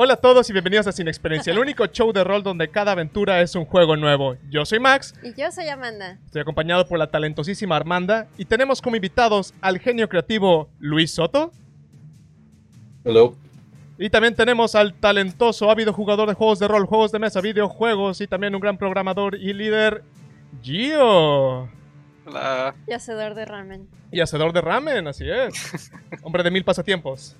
Hola a todos y bienvenidos a Sin Experiencia, el único show de rol donde cada aventura es un juego nuevo. Yo soy Max, Y yo soy Amanda. estoy acompañado por la talentosísima Armanda y tenemos como invitados al genio creativo Luis Soto Hello. y también tenemos al talentoso, ávido jugador de juegos de rol, juegos de mesa, videojuegos y también un gran programador y líder, Gio. Hola. Y hacedor de ramen. Y hacedor de ramen, así es. Hombre de mil pasatiempos.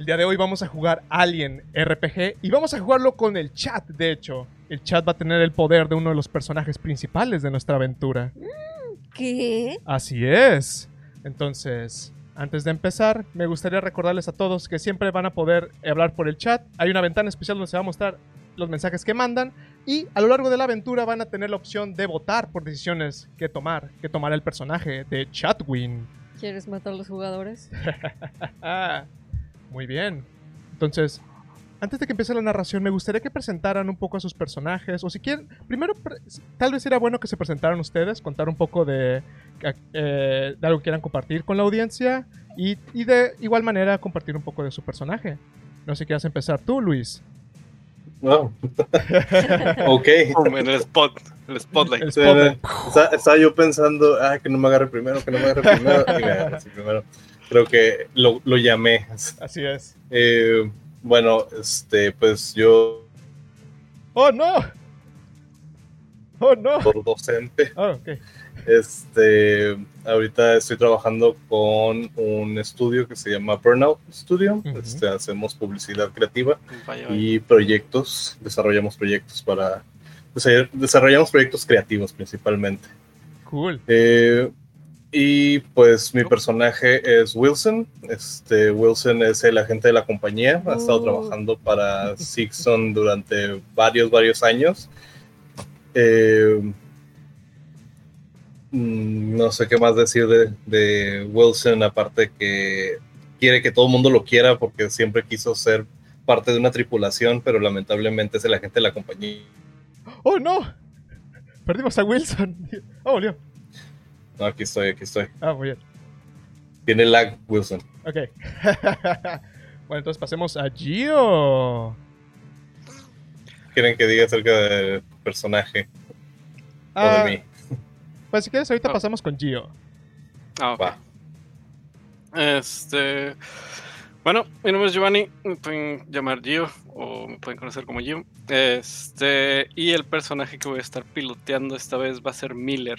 El día de hoy vamos a jugar Alien RPG y vamos a jugarlo con el chat, de hecho. El chat va a tener el poder de uno de los personajes principales de nuestra aventura. ¿Qué? Así es. Entonces, antes de empezar, me gustaría recordarles a todos que siempre van a poder hablar por el chat. Hay una ventana especial donde se va a mostrar los mensajes que mandan y a lo largo de la aventura van a tener la opción de votar por decisiones que tomar, que tomará el personaje de Chatwin. ¿Quieres matar a los jugadores? Muy bien. Entonces, antes de que empiece la narración, me gustaría que presentaran un poco a sus personajes. O si quieren, primero, tal vez sería bueno que se presentaran ustedes, contar un poco de, eh, de algo que quieran compartir con la audiencia. Y, y de igual manera, compartir un poco de su personaje. No sé si quieras empezar tú, Luis. Wow. ok. En el spot, el spotlight. El spotlight. estaba yo pensando, ah, que no me agarre primero, que no me agarre primero. Y me agarró así primero. Creo que lo, lo llamé. Así es. Eh, bueno, este, pues yo, ¡Oh, no! ¡Oh, no! por docente, Oh, ok. este, ahorita estoy trabajando con un estudio que se llama Burnout Studio. Este, hacemos publicidad creativa. Y proyectos, desarrollamos proyectos para, desa- desarrollamos proyectos creativos principalmente. Cool. Eh, y pues mi personaje es Wilson. Este Wilson es el agente de la compañía. Ha estado Uh. trabajando para Sixon durante varios, varios años. Eh, mm, no sé qué más decir de, de Wilson, aparte que quiere que todo el mundo lo quiera porque siempre quiso ser parte de una tripulación, pero lamentablemente es el agente de la compañía. ¡Oh, no! Perdimos a Wilson. ¡Oh, volvió! No, aquí estoy, aquí estoy. Ah, muy bien. Tiene lag, Wilson. Ok. bueno, entonces pasemos a Gio. quieren que diga acerca del personaje Ah, o de mí. pues si quieres, ahorita Ah. pasamos con Gio. Ah, ok. Va. Este. Bueno, mi nombre es Giovanni, me pueden llamar Gio o me pueden conocer como Gio. Este, y el personaje que voy a estar piloteando esta vez va a ser Miller.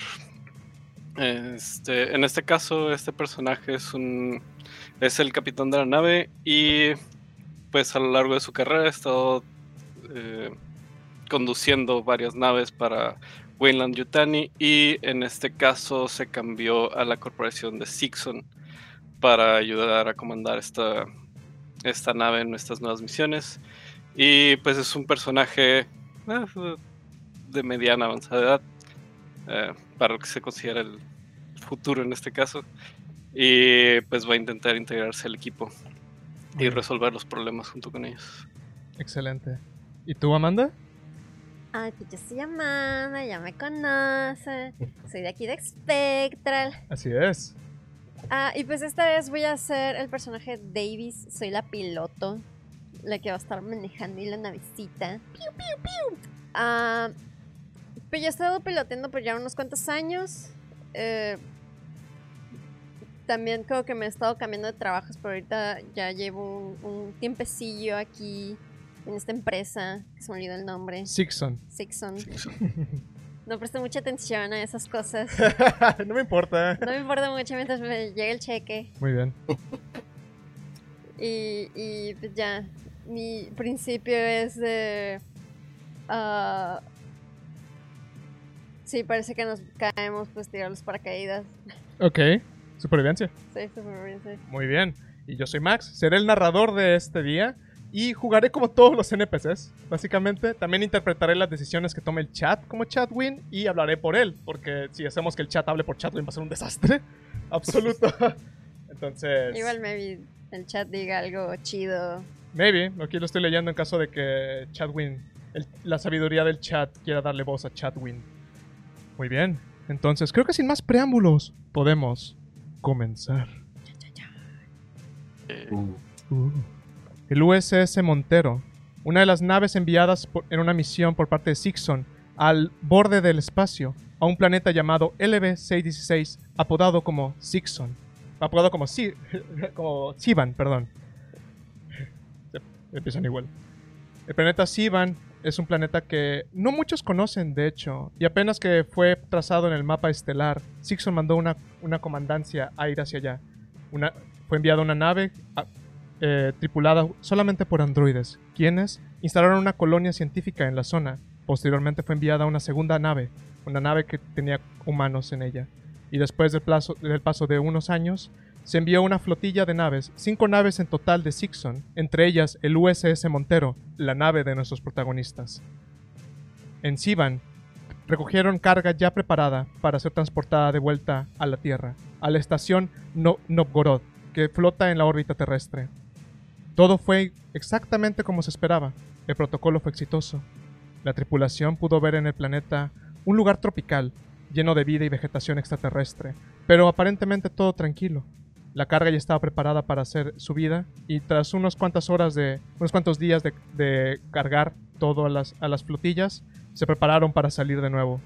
Este, en este caso, este personaje es un el capitán de la nave y pues a lo largo de su carrera ha estado eh, conduciendo varias naves para Wayland Yutani y en este caso se cambió a la corporación de Sixon para ayudar a comandar esta, esta nave en nuestras nuevas misiones. Y pues es un personaje eh, de mediana avanzada edad, eh, para lo que se considera el futuro en este caso. Y pues va a intentar integrarse al equipo y resolver los problemas junto con ellos. Excelente. ¿Y tú, Amanda? Ay, pues yo soy Amanda, ya me conocen. Soy de aquí de Spectral. Así es. Ah, y pues esta vez voy a ser el personaje Davis. Soy la piloto, la que va a estar manejando y la navecita. Piu, piu, piu. Ah, pues yo he estado piloteando por ya unos cuantos años. Eh, también creo que me he estado cambiando de trabajos, pero ahorita ya llevo un, un tiempecillo aquí en esta empresa, que se me olvidó el nombre. Sixon. Sixon. No presto mucha atención a esas cosas. no me importa. No me importa mucho mientras me llegue el cheque. Muy bien. Y, y pues ya, mi principio es de... ah, sí, parece que nos caemos, pues tirar los paracaídas. Ok. Supervivencia. Sí, sí. Muy bien. Y yo soy Max. Seré el narrador de este día. Y jugaré como todos los NPCs, básicamente. También interpretaré las decisiones que tome el chat como Chatwin y hablaré por él. Porque si hacemos que el chat hable por Chatwin va a ser un desastre. Absoluto. Entonces... Igual maybe el chat diga algo chido. Maybe, aquí lo estoy leyendo en caso de que Chadwin, el- la sabiduría del chat, quiera darle voz a Chadwin. Muy bien, entonces creo que sin más preámbulos podemos comenzar. Uh, Uh. El USS Montero una de las naves enviadas por- en una misión por parte de Sixon al borde del espacio a un planeta llamado LB-616, apodado como Sixon. Apodado como, Si- como Sivan, perdón. Empiezan igual. El planeta Sivan es un planeta que no muchos conocen, de hecho, y apenas que fue trazado en el mapa estelar, Sixon mandó una, una comandancia a ir hacia allá. Una, fue enviada una nave eh, tripulada solamente por androides, quienes instalaron una colonia científica en la zona. Posteriormente fue enviada una segunda nave, una nave que tenía humanos en ella. Y después del, plazo- del paso de unos años, se envió una flotilla de naves, cinco naves en total de Sixon, entre ellas el USS Montero, la nave de nuestros protagonistas. En Sivan, recogieron carga ya preparada para ser transportada de vuelta a la Tierra, a la estación no Novgorod, que flota en la órbita terrestre. Todo fue exactamente como se esperaba. El protocolo fue exitoso. La tripulación pudo ver en el planeta un lugar tropical, lleno de vida y vegetación extraterrestre, pero aparentemente todo tranquilo. La carga ya estaba preparada para ser subida y tras unas cuantas horas de, unos cuantos días de, de cargar todo a las, a las flotillas, se prepararon para salir de nuevo,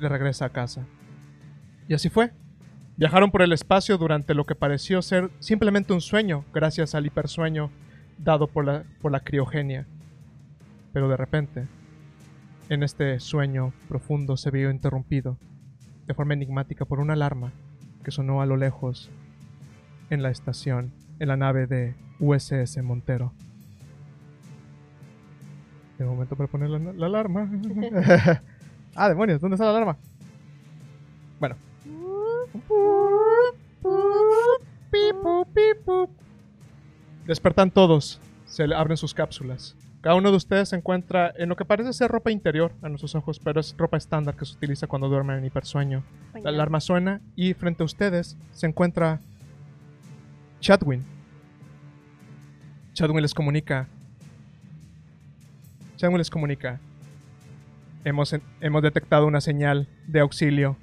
de regreso a casa. Y así fue. Viajaron por el espacio durante lo que pareció ser simplemente un sueño, gracias al hipersueño dado por la, por la criogenia. Pero de repente, en este sueño profundo se vio interrumpido, de forma enigmática, por una alarma que sonó a lo lejos en la estación, en la nave de USS Montero. De momento para poner la, la alarma. ah, demonios, ¿dónde está la alarma? Bueno. Despertan todos, se le abren sus cápsulas. Cada uno de ustedes se encuentra en lo que parece ser ropa interior a nuestros ojos, pero es ropa estándar que se utiliza cuando duermen en hipersueño. La alarma suena y frente a ustedes se encuentra Chadwin. Chadwin les comunica. Chadwin les comunica. Hemos, hemos detectado una señal de auxilio.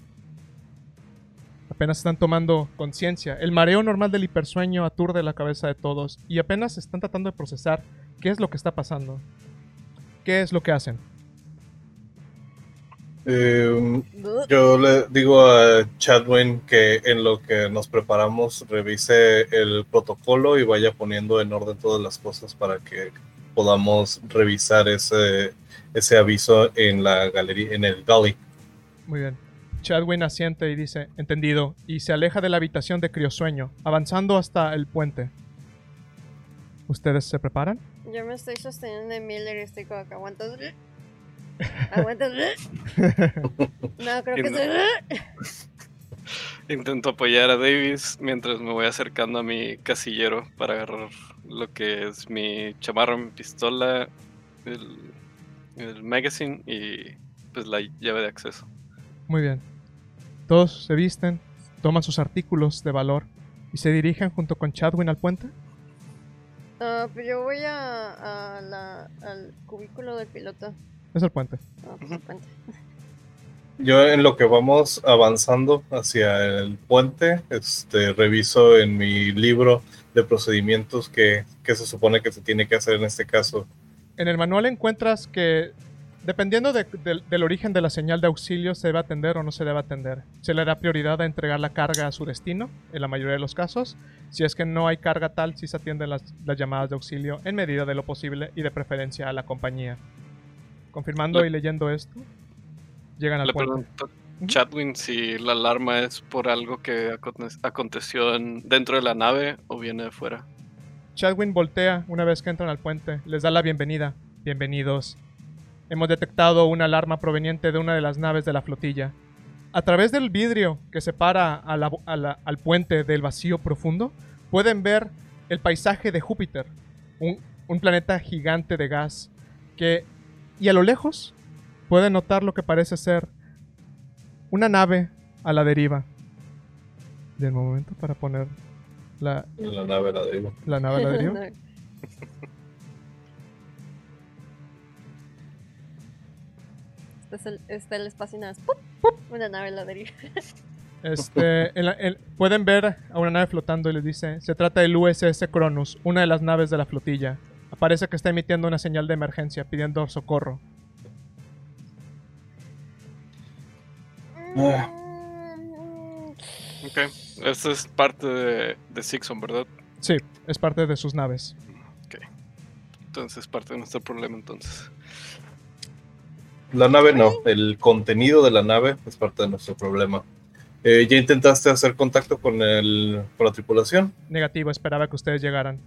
Apenas están tomando conciencia. El mareo normal del hipersueño aturde la cabeza de todos y apenas están tratando de procesar qué es lo que está pasando. ¿Qué es lo que hacen? Eh, yo le digo a Chadwin que en lo que nos preparamos revise el protocolo y vaya poniendo en orden todas las cosas para que podamos revisar ese, ese aviso en la galería, en el galley. Muy bien. Chadwin asiente y dice, entendido, y se aleja de la habitación de criosueño, avanzando hasta el puente. ¿Ustedes se preparan? Yo me estoy sosteniendo de Miller y estoy como que aguantas. Aguantas. No, creo que se. Intento apoyar a Davis mientras me voy acercando a mi casillero para agarrar lo que es mi chamarra, mi pistola, el, el magazine y pues la llave de acceso. Muy bien. Todos se visten, toman sus artículos de valor y se dirigen junto con Chadwin al puente. Ah, pues yo voy a, a la, al cubículo del piloto. Es el puente. El puente. Yo en lo que vamos avanzando hacia el puente, este, reviso en mi libro de procedimientos que, que se supone que se tiene que hacer en este caso. En el manual encuentras que, dependiendo de- del- del origen de la señal de auxilio, se debe atender o no se debe atender. Se le dará prioridad a entregar la carga a su destino, en la mayoría de los casos. Si es que no hay carga tal, sí se atienden las, las llamadas de auxilio en medida de lo posible y de preferencia a la compañía. Confirmando Le- y leyendo esto, llegan al Le puente. pregunto Chadwin si la alarma es por algo que aconte- aconteció en- dentro de la nave o viene de fuera. Chadwin voltea una vez que entran al puente, les da la bienvenida. Bienvenidos. Hemos detectado una alarma proveniente de una de las naves de la flotilla. A través del vidrio que separa a la- a la- al puente del vacío profundo, pueden ver el paisaje de Júpiter, un, un planeta gigante de gas, que, y a lo lejos, pueden notar lo que parece ser una nave a la deriva. Del momento para poner la, nave la digo. la nave a la deriva. Este es el, está el espacio y nada más, ¡pup! Una nave a la deriva. Este, en la- en- pueden ver a una nave flotando y les dice, se trata del USS Cronus, una de las naves de la flotilla. Parece que está emitiendo una señal de emergencia, pidiendo socorro. Ah. Ok. Esto es parte de, de Sixon, ¿verdad? Sí, es parte de sus naves. Entonces es parte de nuestro problema entonces. La nave no, el contenido de la nave es parte de nuestro problema. Eh, ¿Ya intentaste hacer contacto con, el, con la tripulación? Negativo, esperaba que ustedes llegaran.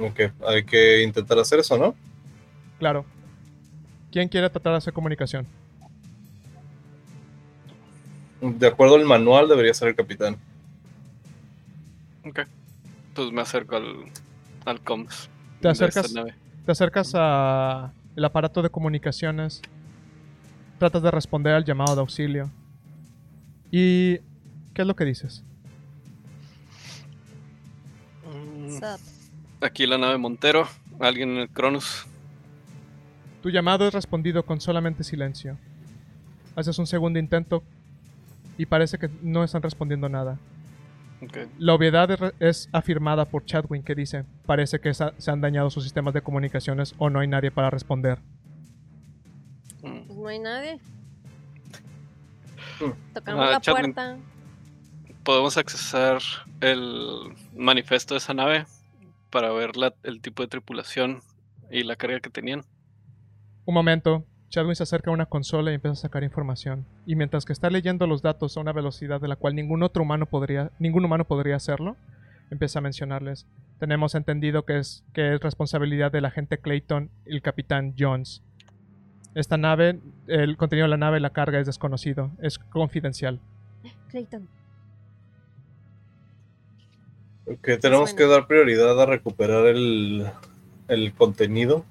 Ok, hay que intentar hacer eso, ¿no? Claro. ¿Quién quiere tratar de hacer comunicación? De acuerdo al manual debería ser el capitán. Ok. Entonces me acerco al, al comms. ¿Te acercas? nave. Te acercas a el aparato de comunicaciones. Tratas de responder al llamado de auxilio. ¿Y qué es lo que dices? Mm, sup. Aquí la nave Montero. Alguien en el Cronus. Tu llamado es respondido con solamente silencio. Haces un segundo intento y parece que no están respondiendo nada. La obviedad es, afirmada por Chadwin que dice, parece que se han dañado sus sistemas de comunicaciones o no hay nadie para responder. Mm. Pues no hay nadie. Mm. Tocamos Ah, la puerta. Podemos accesar el manifiesto de esa nave para ver la- el tipo de tripulación y la carga que tenían. Un momento, Chadwin se acerca a una consola y empieza a sacar información. Y mientras que está leyendo los datos a una velocidad de la cual ningún otro humano podría, ningún humano podría hacerlo, empieza a mencionarles. Tenemos entendido que es, que es responsabilidad del agente Clayton y el capitán Jones. Esta nave, el contenido de la nave, la carga es desconocido, es confidencial. Clayton. Que tenemos que dar prioridad a recuperar el, el contenido.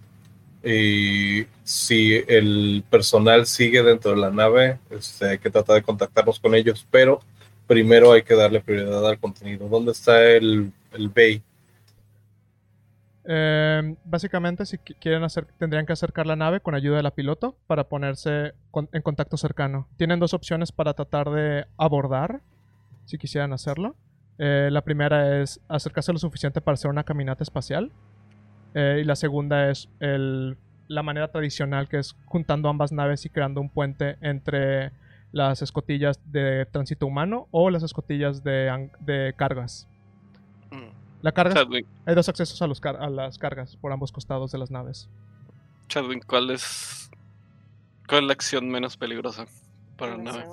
Y si el personal sigue dentro de la nave, este, hay que tratar de contactarnos con ellos. Pero primero hay que darle prioridad al contenido. ¿Dónde está el, el Bay? Eh, básicamente, si qui- quieren hacer, tendrían que acercar la nave con ayuda de la piloto para ponerse con- en contacto cercano. Tienen dos opciones para tratar de abordar, si quisieran hacerlo. Eh, la primera es acercarse lo suficiente para hacer una caminata espacial. Eh, y la segunda es el- la manera tradicional, que es juntando ambas naves y creando un puente entre las escotillas de tránsito humano o las escotillas de, de cargas. Mm. La carga Chadwick, hay dos accesos a, los car- a las cargas por ambos costados de las naves. Chadwick, ¿cuál es, ¿cuál es la acción menos peligrosa para la nave?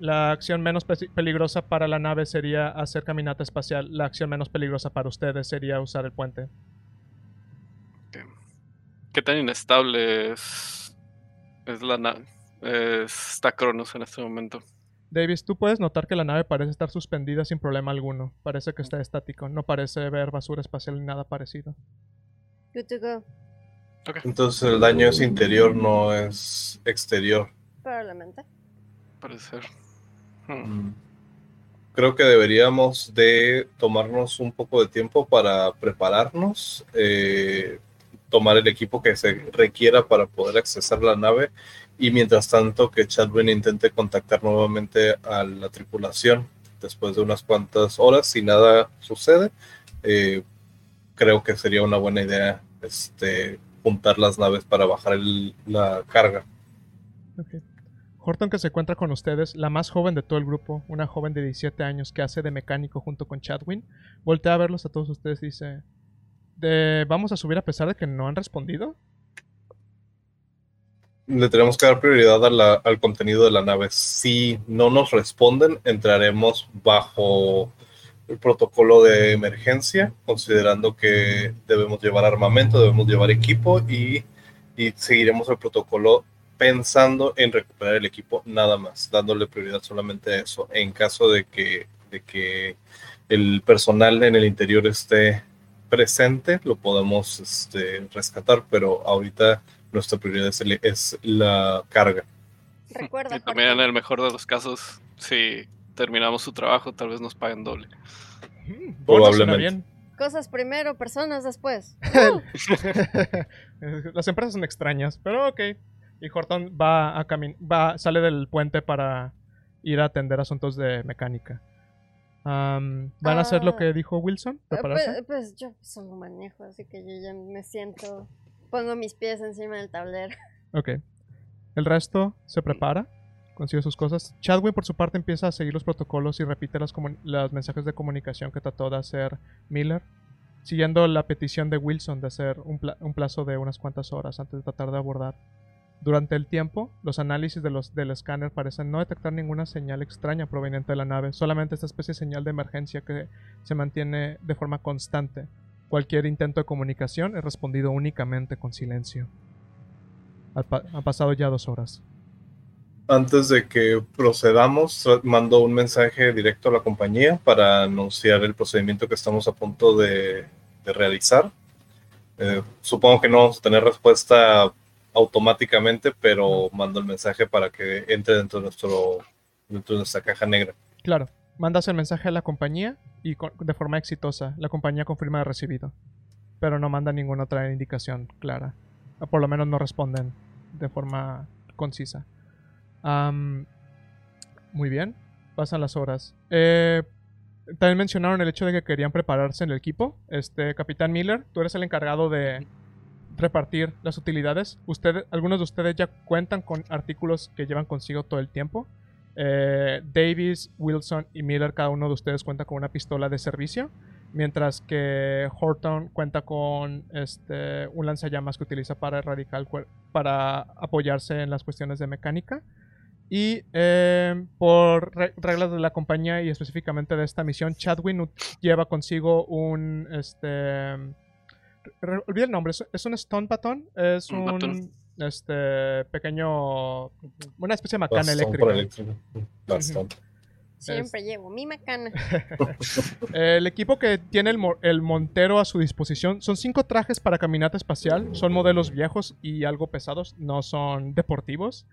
La acción menos pe- peligrosa para la nave sería hacer caminata espacial. La acción menos peligrosa para ustedes sería usar el puente. ¿Qué tan inestable es, es la nave? Está Cronos en este momento. Davis, tú puedes notar que la nave parece estar suspendida sin problema alguno. Parece que está estático. No parece ver basura espacial ni nada parecido. Good to go. Entonces el daño es interior, no es exterior. Probablemente. Parece ser. Mm. Creo que deberíamos de tomarnos un poco de tiempo para prepararnos, eh, tomar el equipo que se requiera para poder accesar la nave y mientras tanto que Chadwin intente contactar nuevamente a la tripulación después de unas cuantas horas si nada sucede. eh, creo que sería una buena idea este, juntar las naves para bajar la carga. Ok. Horton, que se encuentra con ustedes, la más joven de todo el grupo, una joven de 17 años que hace de mecánico junto con Chadwin, voltea a verlos a todos ustedes y dice: "¿De- ¿Vamos a subir a pesar de que no han respondido? Le tenemos que dar prioridad al contenido de la nave. Si no nos responden, entraremos bajo el protocolo de emergencia, considerando que debemos llevar armamento, debemos llevar equipo y, y seguiremos el protocolo pensando en recuperar el equipo nada más, dándole prioridad solamente a eso. En caso de que, de que el personal en el interior esté presente, lo podemos este, rescatar, pero ahorita nuestra prioridad es, el- es la carga. Recuerda, Y también en el mejor de los casos, si terminamos su trabajo, tal vez nos paguen doble. Mm, Probablemente. bien. cosas primero, personas después. Las empresas son extrañas, pero ok. Y Horton va a camin va, sale del puente para ir a atender asuntos de mecánica. Am, ¿Van a hacer lo Ah. que dijo Wilson? Eh. Pues, pues yo solo manejo, así que yo ya me siento. Pongo mis pies encima del tablero. Ok. El resto se prepara, consigue sus cosas. Chadwin, por su parte, empieza a seguir los protocolos y repite las los mensajes de comunicación que trató de hacer Miller, siguiendo la petición de Wilson de hacer un, pla- un plazo de unas cuantas horas antes de tratar de abordar. Durante el tiempo, los análisis de los, del escáner parecen no detectar ninguna señal extraña proveniente de la nave, solamente esta especie de señal de emergencia que se mantiene de forma constante. Cualquier intento de comunicación es respondido únicamente con silencio. Ha pasado ya dos horas. Antes de que procedamos, mando un mensaje directo a la compañía para anunciar el procedimiento que estamos a punto de, de realizar. Eh, supongo que no vamos a tener respuesta automáticamente, pero mando el mensaje para que entre dentro de, nuestro, dentro de nuestra caja negra. Claro, mandas el mensaje a la compañía y con- de forma exitosa la compañía confirma el recibido. Pero no manda ninguna otra indicación clara. Por lo menos no responden de forma concisa. Muy bien, pasan las horas. Eh, también mencionaron el hecho de que querían prepararse en el equipo. Este, Capitán Miller, tú eres el encargado de repartir las utilidades. Ustedes, algunos de ustedes ya cuentan con artículos que llevan consigo todo el tiempo. Eh, Davis, Wilson y Miller, cada uno de ustedes cuenta con una pistola de servicio, mientras que Horton cuenta con este, un lanzallamas que utiliza para erradicar para apoyarse en las cuestiones de mecánica. Y eh, por re- reglas de la compañía y específicamente de esta misión, Chadwin lleva consigo un este olvidé el nombre, es, un stun baton, es Un batón. este pequeño una especie de macana Bastón eléctrica. Siempre llevo mi macana. El equipo que tiene el, el Montero a su disposición son cinco trajes para caminata espacial. Son modelos viejos y algo pesados, no son deportivos.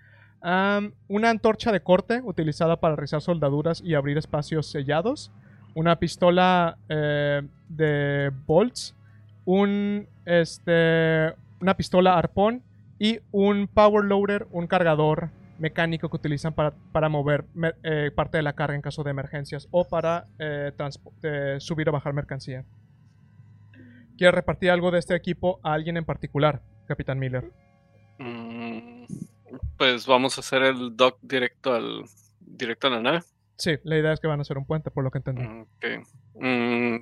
Una antorcha de corte utilizada para rizar soldaduras y abrir espacios sellados. Una pistola eh, de bolts. Un, este, una pistola arpón. Y un power loader, un cargador mecánico que utilizan para, para mover eh, parte de la carga en caso de emergencias o para eh, eh, subir o bajar mercancía. ¿Quiere repartir algo de este equipo a alguien en particular, Capitán Miller? Mm, pues vamos a hacer el dock directo al directo a la nave. Sí, la idea es que van a hacer un puente, por lo que entendí. Mm, ok. Mm,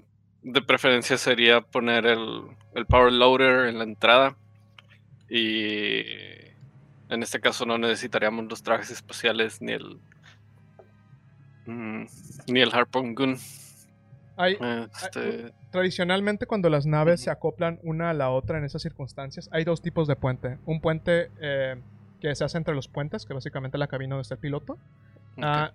de preferencia sería poner el, el power loader en la entrada. Y en este caso no necesitaríamos los trajes espaciales ni el mm, ni el harpoon gun. Hay, Este, tradicionalmente, cuando las naves se acoplan una a la otra en esas circunstancias, hay dos tipos de puente. Un puente eh, que se hace entre los puentes, que básicamente es la cabina donde está el piloto. ok. a,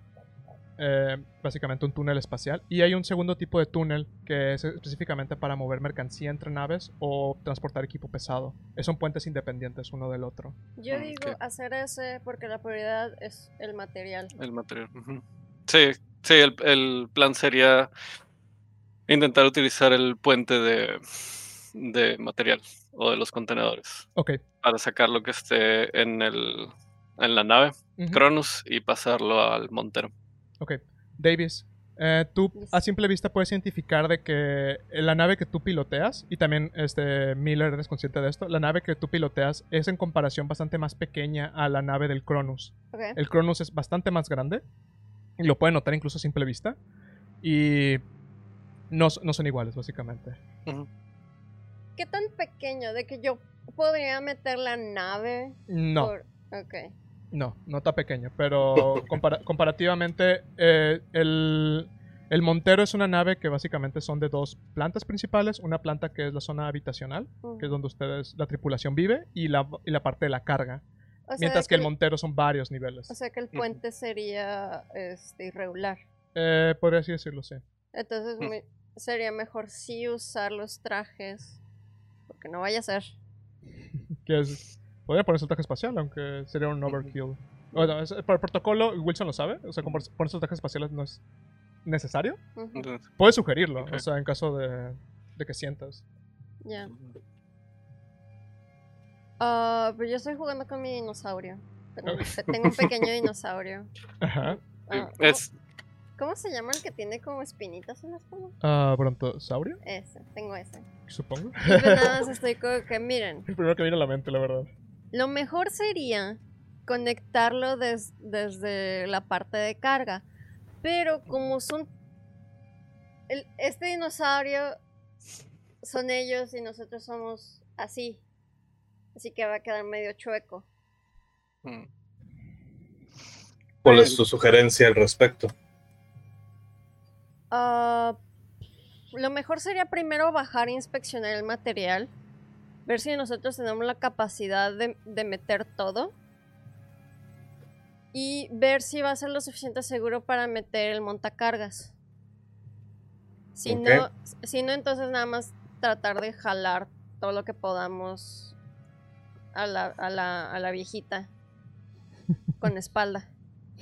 eh, básicamente un túnel espacial. Y hay un segundo tipo de túnel que es específicamente para mover mercancía entre naves o transportar equipo pesado. Son puentes independientes uno del otro. Yo Mm, digo hacer ese porque la prioridad es el material. El material. Sí, sí, el, el plan sería intentar utilizar el puente de, de material o de los contenedores Ok. para sacar lo que esté en, el, en la nave, Cronus, y pasarlo al Montero. Ok. Davis, eh, tú Yes. a simple vista puedes identificar de que la nave que tú piloteas, y también este Miller eres consciente de esto, la nave que tú piloteas es en comparación bastante más pequeña a la nave del Cronus. Ok. El Cronus es bastante más grande. Y lo pueden notar incluso a simple vista. Y no, no son iguales, básicamente. ¿Qué tan pequeño de que yo podría meter la nave? No, por- Ok. No, no está pequeño. Pero compara- comparativamente, eh, el, el Montero es una nave que básicamente son de dos plantas principales. Una planta que es la zona habitacional, que es donde ustedes, la tripulación vive, y la, y la parte de la carga. O Mientras que el Montero son varios niveles. O sea que el puente sería este, irregular. Eh, podría así decirlo, sí. Entonces Mm. me- sería mejor sí usar los trajes. Porque no vaya a ser. Que es, podría ponerse el traje espacial, aunque sería un overkill. Bueno, es- por el protocolo, Wilson lo sabe. O sea, con ponerse los trajes espaciales no es necesario. Ujú, Entonces, Puedes sugerirlo, Ok. o sea, en caso de, de que sientas. Ya. Ah, pero yo estoy jugando con mi dinosaurio. Tengo, un pequeño dinosaurio. Ajá. Ah, es, ¿Cómo se llama el que tiene como espinitas en las palmas? Ah, brontosaurio, Ese, tengo ese. supongo. Y pues nada más estoy como que, miren, El primero que viene a la mente, la verdad. Lo mejor sería conectarlo des- desde la parte de carga. Pero como son... el- este dinosaurio son ellos y nosotros somos así. Así que va a quedar medio chueco. Mm. ¿Cuál es tu sugerencia al respecto? Ah, lo mejor sería primero bajar e inspeccionar el material. Ver si nosotros tenemos la capacidad de, de meter todo. Y ver si va a ser lo suficiente seguro para meter el montacargas. Si, no, si no, entonces nada más tratar de jalar todo lo que podamos a la, a la, a la viejita con espalda.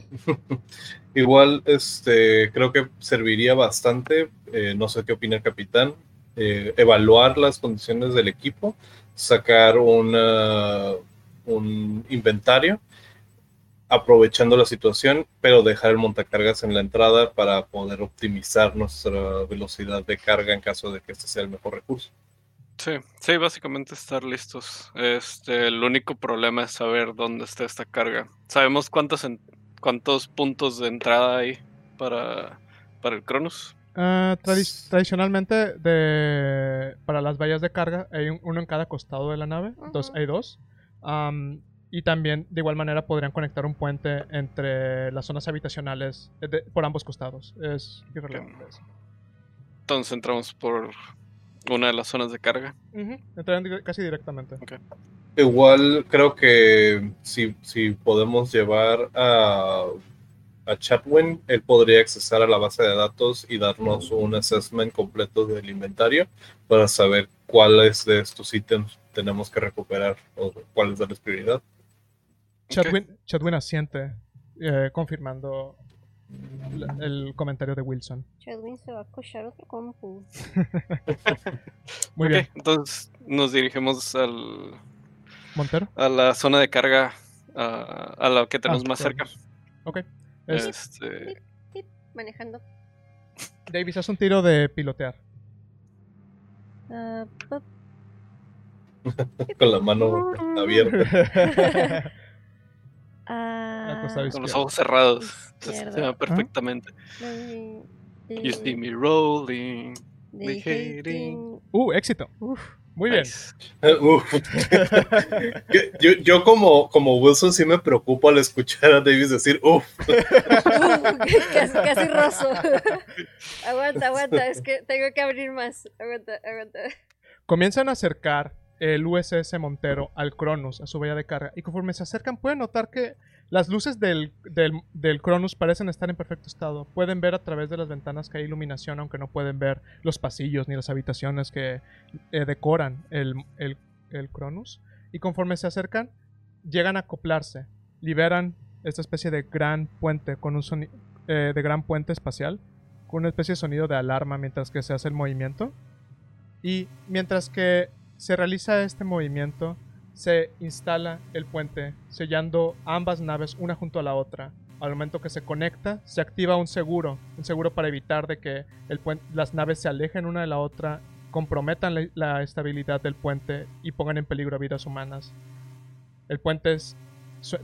Igual, este, creo que serviría bastante, eh, no sé qué opina el capitán, eh, evaluar las condiciones del equipo, sacar una- un inventario, aprovechando la situación, pero dejar el montacargas en la entrada para poder optimizar nuestra velocidad de carga en caso de que este sea el mejor recurso. Sí, sí, básicamente estar listos. Este, el único problema es saber dónde está esta carga. ¿Sabemos cuántos, cuántos puntos de entrada hay para, para el Cronus? Ah, tradi- tradicionalmente, de, para las vallas de carga, hay un- uno en cada costado de la nave. Entonces, Ujú. hay dos. Y también, de igual manera, podrían conectar un puente entre las zonas habitacionales eh, de- por ambos costados. Es irrelevante eso. Entonces entramos por una de las zonas de carga. Entrarían dire- casi directamente. Igual creo que si, si podemos llevar a, a Chatwin, él podría accesar a la base de datos y darnos un assessment completo del inventario para saber cuáles de estos ítems tenemos que recuperar o cuáles darles prioridad. Chadwin, Chadwin asiente, eh, confirmando la- el comentario de Wilson. Chadwin se va a cochar otro compu. Muy Ok, bien. entonces nos dirigimos al, Montero. a la zona de carga, a, a la que tenemos Ah, más cerca. Cronus. Ok. Es- Este, Manejando. Davis, haz un tiro de pilotear. Ah, pop. Con la mano abierta. Ah, costado con los ojos cerrados. Se, ve perfectamente. de- You see me rolling. hating. Uh, éxito. Muy bien. Yo, yo como, como Wilson sí me preocupo al escuchar a Davis decir, uff, Uh, casi, casi roso. aguanta, aguanta, es que tengo que abrir más. Aguanta, aguanta. Comienzan a acercar el USS Montero al Cronus, a su valla de carga. Y conforme se acercan, pueden notar que las luces del, del, Cronus parecen estar en perfecto estado. Pueden ver a través de las ventanas que hay iluminación, aunque no pueden ver los pasillos ni las habitaciones que eh, decoran el, el, Cronus. Y conforme se acercan, llegan a acoplarse. Liberan esta especie de gran puente con un eh, de gran puente espacial con una especie de sonido de alarma mientras que se hace el movimiento. Y mientras que se realiza este movimiento, se instala el puente, sellando ambas naves una junto a la otra. Al momento que se conecta, se activa un seguro, un seguro para evitar de que el las naves se alejen una de la otra, comprometan la, estabilidad del puente y pongan en peligro vidas humanas. El puente es,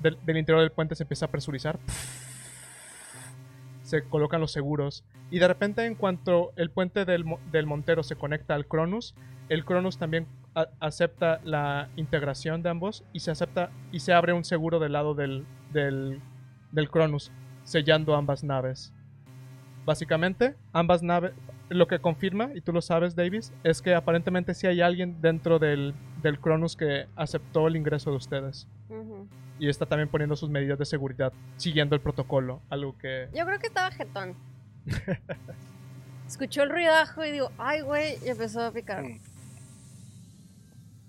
del, del interior del puente se empieza a presurizar. Se colocan los seguros y de repente, en cuanto el puente del, del Montero se conecta al Cronus, el Cronus también a- acepta la integración de ambos y se acepta y se abre un seguro del lado del, del, del Cronus, sellando ambas naves. Básicamente, ambas naves, lo que confirma, y tú lo sabes, Davis, es que aparentemente sí hay alguien dentro del, del Cronus que aceptó el ingreso de ustedes. Y está también poniendo sus medidas de seguridad, siguiendo el protocolo, algo que... Yo creo que estaba jetón. Escuchó el ruidajo y digo, ay, güey, y empezó a picar.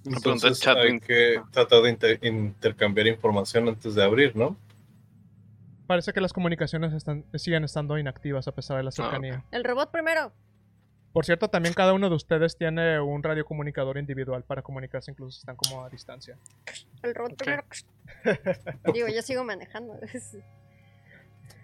Entonces chat, hay que tratar de inter- intercambiar información antes de abrir, ¿no? Parece que las comunicaciones están, siguen estando inactivas a pesar de la cercanía. El robot primero. Por cierto, también cada uno de ustedes tiene un radiocomunicador individual para comunicarse, incluso si están como a distancia. El robot primero. Digo, yo sigo manejando.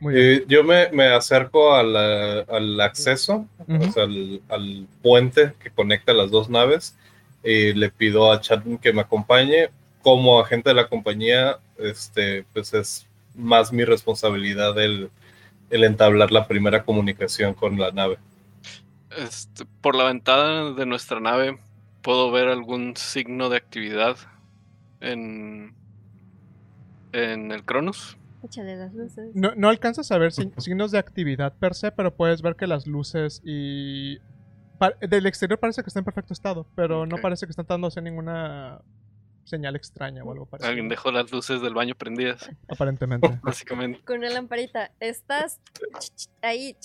Muy bien. Eh, yo me, me acerco al, al acceso, o sea, al, al puente que conecta las dos naves, y le pido a Chadwin que me acompañe. Como agente de la compañía, este, pues es más mi responsabilidad el, el entablar la primera comunicación con la nave. Este, por la ventana de nuestra nave puedo ver algún signo de actividad en, en el Cronus. Échale las luces. No, no alcanzas a ver sig- signos de actividad per se, pero puedes ver que las luces y... Del exterior parece que está en perfecto estado, pero no parece que están dándose ninguna señal extraña o algo parecido. Alguien dejó las luces del baño prendidas, Aparentemente. básicamente. Con una lamparita. Estás ahí.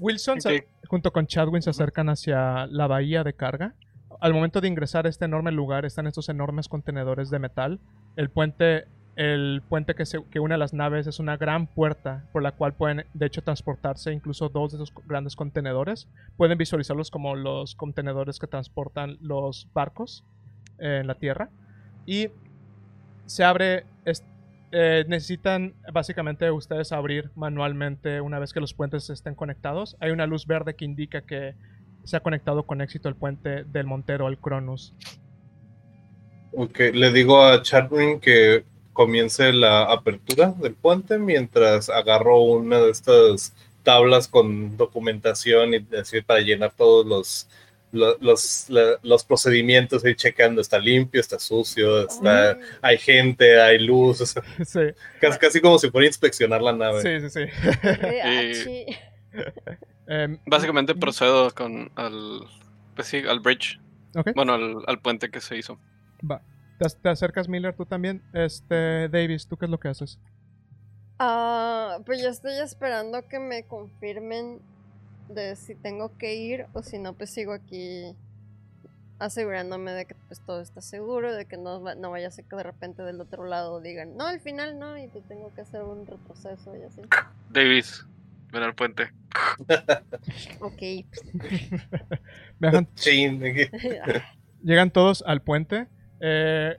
Wilson, se- junto con Chadwin, se acercan hacia la bahía de carga. Al momento de ingresar a este enorme lugar, están estos enormes contenedores de metal. El puente, el puente que, une a las naves es una gran puerta por la cual pueden, de hecho, transportarse incluso dos de esos grandes contenedores. Pueden visualizarlos como los contenedores que transportan los barcos eh, en la tierra. Y se abre. eh, necesitan básicamente ustedes abrir manualmente una vez que los puentes estén conectados. Hay una luz verde que indica que se ha conectado con éxito el puente del Montero al Cronus. Ok, le digo a Chadwin que comience la apertura del puente mientras agarro una de estas tablas con documentación y decir para llenar todos los lo- los, los procedimientos ir checando está limpio, está sucio, está, hay gente, hay luz, o sea, sí, casi, casi como si fuera a inspeccionar la nave. sí, sí. sí. Achi. Em, Básicamente ujú. procedo con al, pues sí, al bridge. Bueno, al, al puente que se hizo. Va. Te, te acercas, Miller, tú también. Este, Davis, ¿tú qué es lo que haces? Ah, pues yo estoy esperando que me confirmen de si tengo que ir o si no, pues sigo aquí asegurándome de que pues todo está seguro, de que no, no vaya a ser que de repente del otro lado digan, no, al final no, y pues tengo que hacer un retroceso y así. Davis, ven al puente. Ok. Llegan todos al puente. Eh,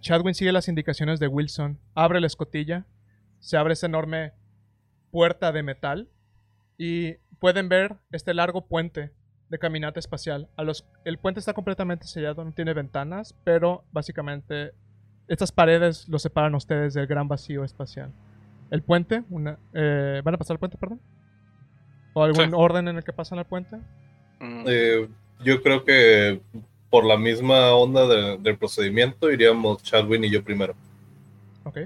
Chadwin sigue las indicaciones de Wilson. Abre la escotilla. Se abre esa enorme puerta de metal. Y pueden ver este largo puente de caminata espacial. A los, el puente está completamente sellado, no tiene ventanas, pero básicamente estas paredes lo separan a ustedes del gran vacío espacial. El puente, una, eh, ¿van a pasar el puente, perdón? ¿O algún Sí. orden en el que pasan al puente? Eh, yo creo que por la misma onda de- del procedimiento iríamos Chadwin y yo primero. Ok.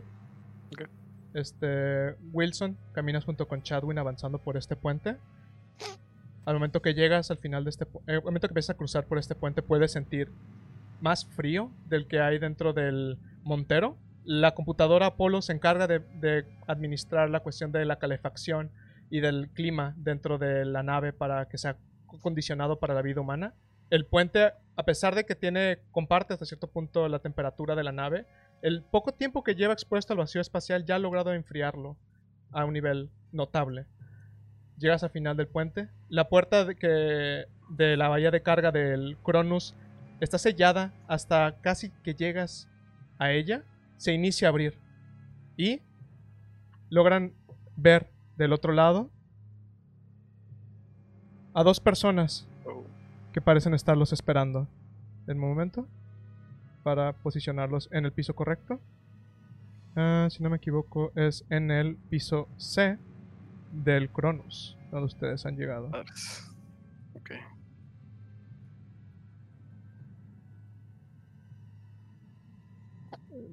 Este, Wilson, caminas junto con Chadwin avanzando por este puente. Al momento que llegas al final de este pu- eh, al momento que empiezas a cruzar por este puente, puedes sentir más frío del que hay dentro del montero. La computadora Apolo se encarga de, de administrar la cuestión de la calefacción y del clima dentro de la nave para que sea condicionado para la vida humana. El puente, a pesar de que tiene comparte hasta cierto punto la temperatura de la nave, el poco tiempo que lleva expuesto al vacío espacial ya ha logrado enfriarlo a un nivel notable. Llegas al final del puente. La puerta de, que, de la bahía de carga del Cronus está sellada hasta casi que llegas a ella. Se inicia a abrir. Y logran ver del otro lado a dos personas que parecen estarlos esperando. El momento para posicionarlos en el piso correcto. Ah, si no me equivoco, es en el piso C del Cronus, donde ustedes han llegado. Ok.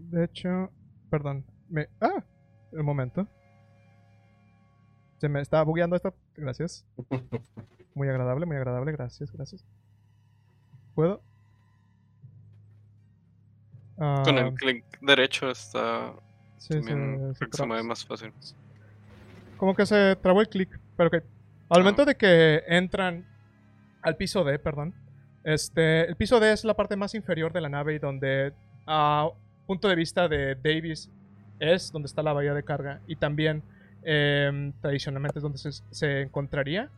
De hecho, perdón, me... ¡Ah! Un momento. Se me estaba bugueando esto. Gracias. Muy agradable, muy agradable. Gracias, gracias. ¿Puedo? Con Ah, el clic derecho está sí, también se- se se tra- mueve más fácil. Como que se trabó el clic, pero que al Ah. momento de que entran al piso D, perdón, este, el piso D es la parte más inferior de la nave y donde a punto de vista de Davis es donde está la bahía de carga y también em, tradicionalmente es donde se, encontraría.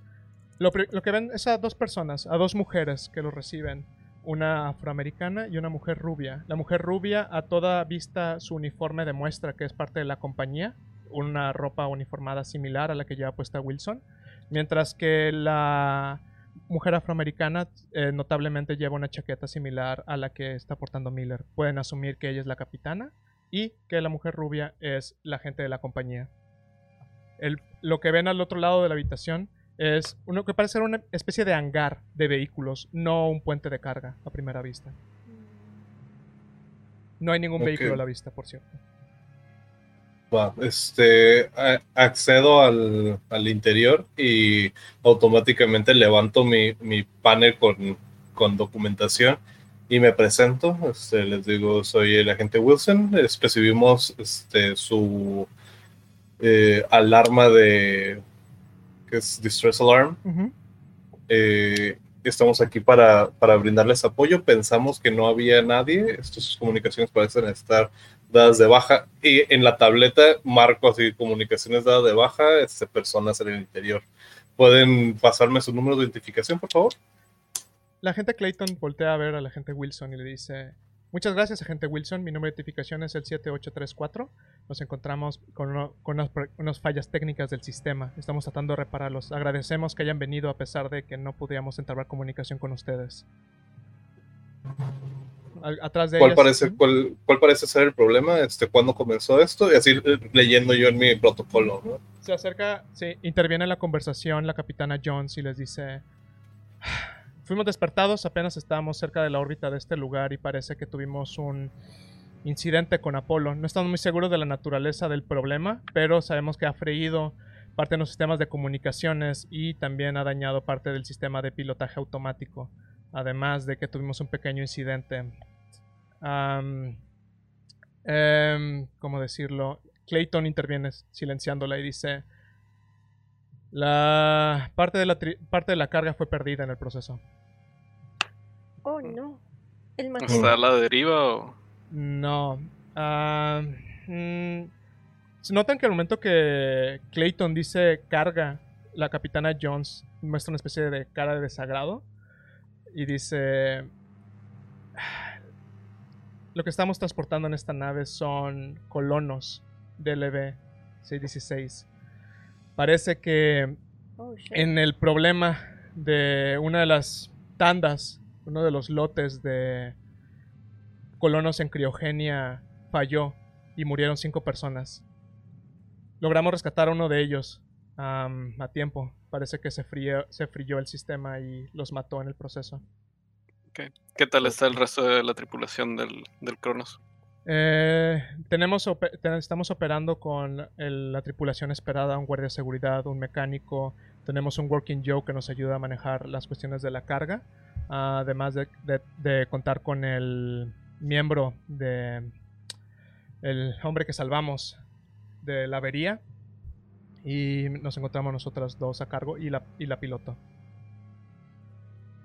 Lo que ven es a dos personas, a dos mujeres que lo reciben, una afroamericana y una mujer rubia. La mujer rubia a toda vista su uniforme demuestra que es parte de la compañía una ropa uniformada similar a la que lleva puesta Wilson, mientras que la mujer afroamericana eh, notablemente lleva una chaqueta similar a la que está portando Miller. Pueden asumir que ella es la capitana y que la mujer rubia es la gente de la compañía. El- lo que ven al otro lado de la habitación es uno que parece ser una especie de hangar de vehículos, no un puente de carga a primera vista. No hay ningún vehículo a la vista, por cierto. Va, este, a- accedo al, al interior y automáticamente levanto mi, mi panel con, con documentación y me presento. Este, les digo, soy el agente Wilson. Recibimos este, su eh, alarma de que es Distress Alarm. Eh, estamos aquí para, para brindarles apoyo. Pensamos que no había nadie. Estas comunicaciones parecen estar dadas de baja. Y en la tableta marco así comunicaciones dadas de baja, este, personas en el interior. ¿Pueden pasarme su número de identificación, por favor? La agente Clayton voltea a ver al agente Wilson y le dice: Muchas gracias, agente Wilson. Mi número de identificación es el 7834. Nos encontramos con, uno- con unas, unas fallas técnicas del sistema. Estamos tratando de repararlos. Agradecemos que hayan venido a pesar de que no pudiéramos entablar comunicación con ustedes. Atrás de ¿Cuál ellas- parece, cuál, cuál parece ser el problema? Este, ¿Cuándo comenzó esto? Y así eh, leyendo yo en mi protocolo. ¿no? Se acerca, sí, interviene en la conversación la capitana Jones y les dice: Fuimos despertados, apenas estábamos cerca de la órbita de este lugar y parece que tuvimos un incidente con Apolo. No estamos muy seguros de la naturaleza del problema, pero sabemos que ha freído parte de los sistemas de comunicaciones y también ha dañado parte del sistema de pilotaje automático. Además de que tuvimos un pequeño incidente. Em, ¿Cómo decirlo? Clayton interviene silenciándola y dice: La parte de la, parte de la carga fue perdida en el proceso. Oh, no. El macho. ¿Está a la deriva o...? No. ah, mm, se notan que al momento que Clayton dice carga, la capitana Jones muestra una especie de cara de desagrado y dice: Lo que estamos transportando en esta nave son colonos DLB 616. Parece que Oh, en el problema de una de las tandas, uno de los lotes de colonos en criogenia falló y murieron cinco personas. Logramos rescatar a uno de ellos am, a tiempo. Parece que se frío, se frió el sistema y los mató en el proceso. ¿Qué tal está el resto de la tripulación del, del Cronos? Eh, tenemos estamos operando con el- la tripulación esperada, un guardia de seguridad, un mecánico. Tenemos un Working Joe que nos ayuda a manejar las cuestiones de la carga. Además de, de- de contar con el miembro de el hombre que salvamos de la avería. Y nos encontramos nosotras dos a cargo y la, y la piloto.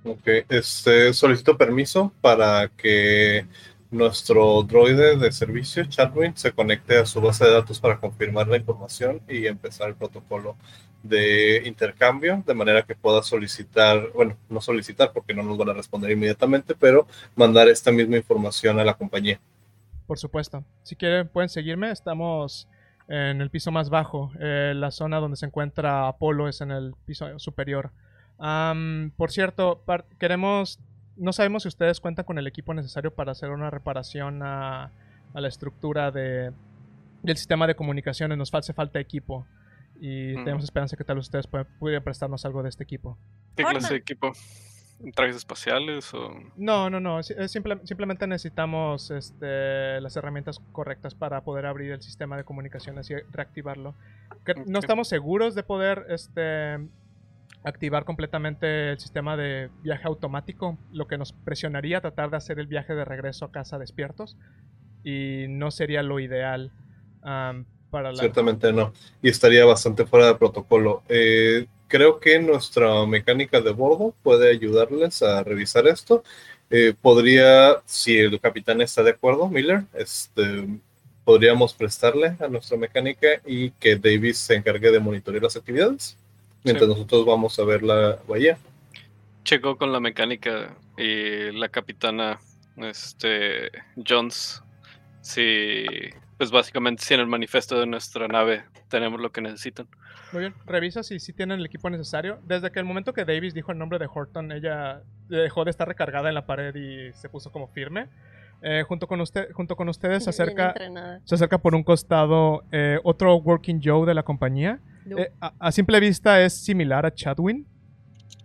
Ok, este, solicito permiso para que nuestro droide de servicio, Chatwin, se conecte a su base de datos para confirmar la información y empezar el protocolo de intercambio, de manera que pueda solicitar, bueno, no solicitar porque no nos van a responder inmediatamente, pero mandar esta misma información a la compañía. Por supuesto. Si quieren, pueden seguirme. Estamos en el piso más bajo. Eh, la zona donde se encuentra Apolo es en el piso superior. Por cierto, queremos. No sabemos si ustedes cuentan con el equipo necesario para hacer una reparación a, a la estructura de, del sistema de comunicaciones. Nos hace falta equipo. Y Mm. tenemos esperanza que tal vez ustedes puedan, pudieran prestarnos algo de este equipo. ¿Qué clase de equipo? ¿Trajes espaciales o...? No, no, no. simple- simplemente necesitamos este, las herramientas correctas para poder abrir el sistema de comunicaciones y reactivarlo. No estamos seguros de poder este, activar completamente el sistema de viaje automático, lo que nos presionaría a tratar de hacer el viaje de regreso a casa despiertos. Y no sería lo ideal para la... Ciertamente no. Y estaría bastante fuera de protocolo. Eh, creo que nuestra mecánica de bordo puede ayudarles a revisar esto. Eh, podría, si el capitán está de acuerdo, Miller, este, podríamos prestarle a nuestra mecánica y que Davis se encargue de monitorear las actividades. Mientras Sí. nosotros vamos a ver la bahía. Checo con la mecánica y la capitana este, Jones si pues básicamente si en el manifiesto de nuestra nave tenemos lo que necesitan. Muy bien, revisa si sí tienen el equipo necesario. Desde que el momento que Davis dijo el nombre de Horton, ella dejó de estar recargada en la pared y se puso como firme. Eh, junto, con usted, junto con ustedes se acerca, se acerca por un costado eh, otro Working Joe de la compañía. No. Eh, a, a simple vista es similar a Chadwin.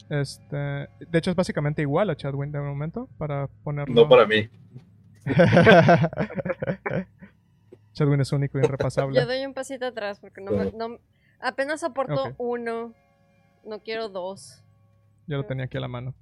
Este, de hecho es básicamente igual a Chadwin de momento para ponerlo. No para mí. Chadwin es único y irrepasable. Yo doy un pasito atrás porque no, me- no apenas aporto uno. No quiero dos. Yo lo tenía aquí a la mano.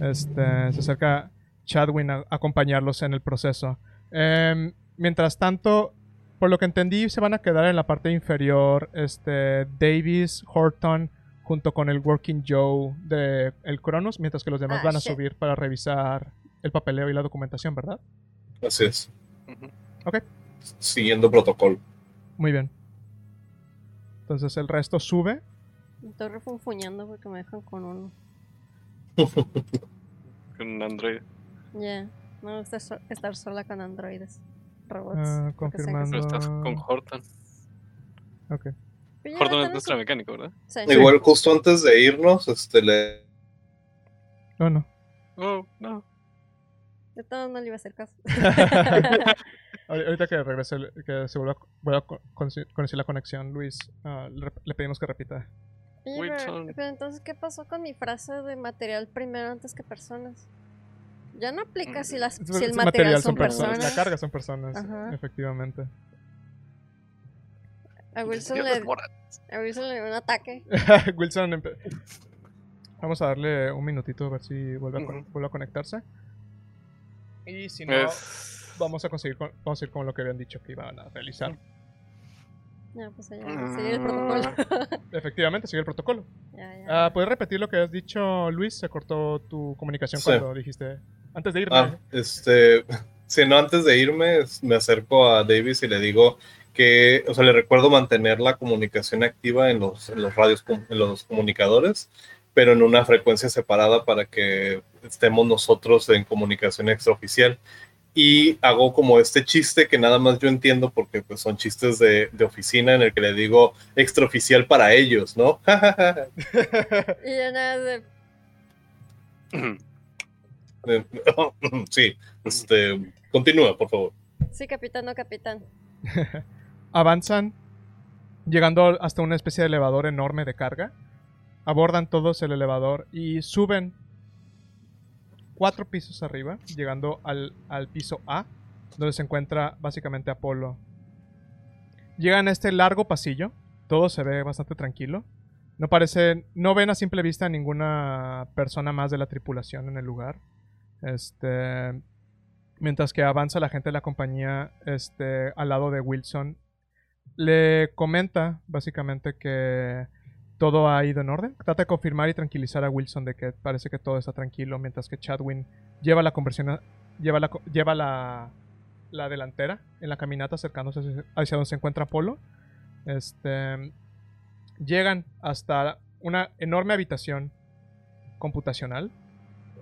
Este, se acerca Chadwin a acompañarlos en el proceso. Em, mientras tanto, por lo que entendí, se van a quedar en la parte inferior este, Davis, Horton, junto con el Working Joe de el Cronos, mientras que los demás Ah, van a shit. subir para revisar el papeleo y la documentación, ¿verdad? Así es. Ujú. Siguiendo protocolo. Muy bien. Entonces el resto sube. Me estoy refunfuñando porque me dejan con uno. Con Android. Ya. No me gusta so- estar sola con androides. Robots. Ah, confirmando. Pero estás con Horton. Ok. Ya Horton es un- mecánica, ¿verdad? Sí. Igual justo antes de irnos, este le No, no. Oh, no. De todo no le iba a hacer caso. Ahori- Ahorita que regrese, que se vuelva, vuelva a conocer la conexión, Luis, ah, le, pedimos que repita. Oye, pero, pero entonces, ¿qué pasó con mi frase de material primero antes que personas? Ya no aplica si, las, si el material, son personas, personas. La carga son personas, Ajá. efectivamente. A Wilson, le, a Wilson le dio un ataque. Wilson, vamos a darle un minutito a ver si vuelve a, con- vuelve a conectarse. Y si no, Es- vamos a conseguir con, vamos a ir con lo que habían dicho que iban a realizar. Ya, pues ya, seguir el protocolo. Efectivamente, sigue el protocolo. ya, ya. Ah, ¿Puedes repetir lo que has dicho, Luis? Se cortó tu comunicación Sí. cuando dijiste antes de irme. Ah, este, si no, antes de irme, me acerco a Davis y le digo que, o sea, le recuerdo mantener la comunicación activa en los, en los radios, en los comunicadores, pero en una frecuencia separada para que estemos nosotros en comunicación extraoficial. Y hago como este chiste que nada más yo entiendo porque pues, son chistes de, de oficina en el que le digo extraoficial para ellos, ¿no? Y ya nada de. sí, este, continúa, por favor. Sí, capitán, no capitán. Avanzan, llegando hasta una especie de elevador enorme de carga. Abordan todos el elevador y suben cuatro pisos arriba, llegando al, al piso A, donde se encuentra básicamente Apolo. Llegan a este largo pasillo, todo se ve bastante tranquilo. No parece, no ven a simple vista ninguna persona más de la tripulación en el lugar. Este, mientras que avanza la gente de la compañía, este, al lado de Wilson, le comenta básicamente que todo ha ido en orden. Trata de confirmar y tranquilizar a Wilson de que parece que todo está tranquilo, mientras que Chadwin lleva la conversión, lleva la, lleva la, la delantera en la caminata acercándose hacia, donde se encuentra Apolo. Este, llegan hasta una enorme habitación computacional.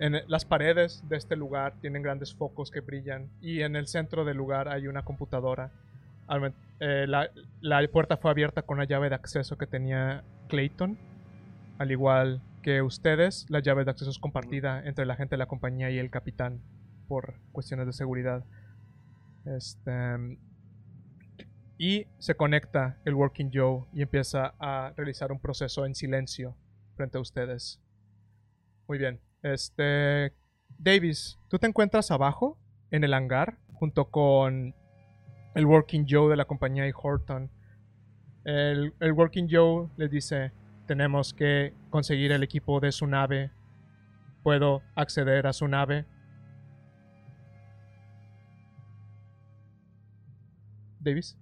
En e- las paredes de este lugar tienen grandes focos que brillan y en el centro del lugar hay una computadora. Eh, la, la puerta fue abierta con una llave de acceso que tenía Clayton. Al igual que ustedes, la llave de acceso es compartida entre la gente de la compañía y el capitán por cuestiones de seguridad. Este, y se conecta el Working Joe y empieza a realizar un proceso en silencio frente a ustedes. Muy bien. Este. Davis, tú te encuentras abajo, en el hangar, junto con el Working Joe de la compañía y Horton. El, Working Joe les dice: Tenemos que conseguir el equipo de su nave. ¿Puedo acceder a su nave? Davis.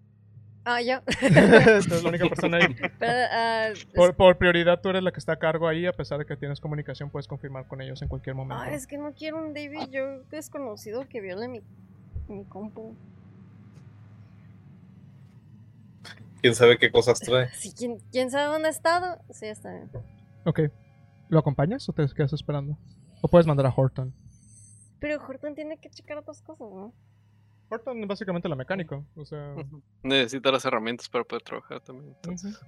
Ah, yo. Tú eres la única persona ahí. Pero, ah, Por, por prioridad, tú eres la que está a cargo ahí. A pesar de que tienes comunicación, puedes confirmar con ellos en cualquier momento. ah, es que no quiero un David yo desconocido que viole mi, mi compu. ¿Quién sabe qué cosas trae? Si ¿quién, ¿Quién sabe dónde ha estado? Sí, está bien. Ok. ¿Lo acompañas o te quedas esperando? O puedes mandar a Horton. Pero Horton tiene que checar otras cosas, ¿no? Horton es básicamente la mecánico. O sea. Necesita las herramientas para poder trabajar también. Entonces,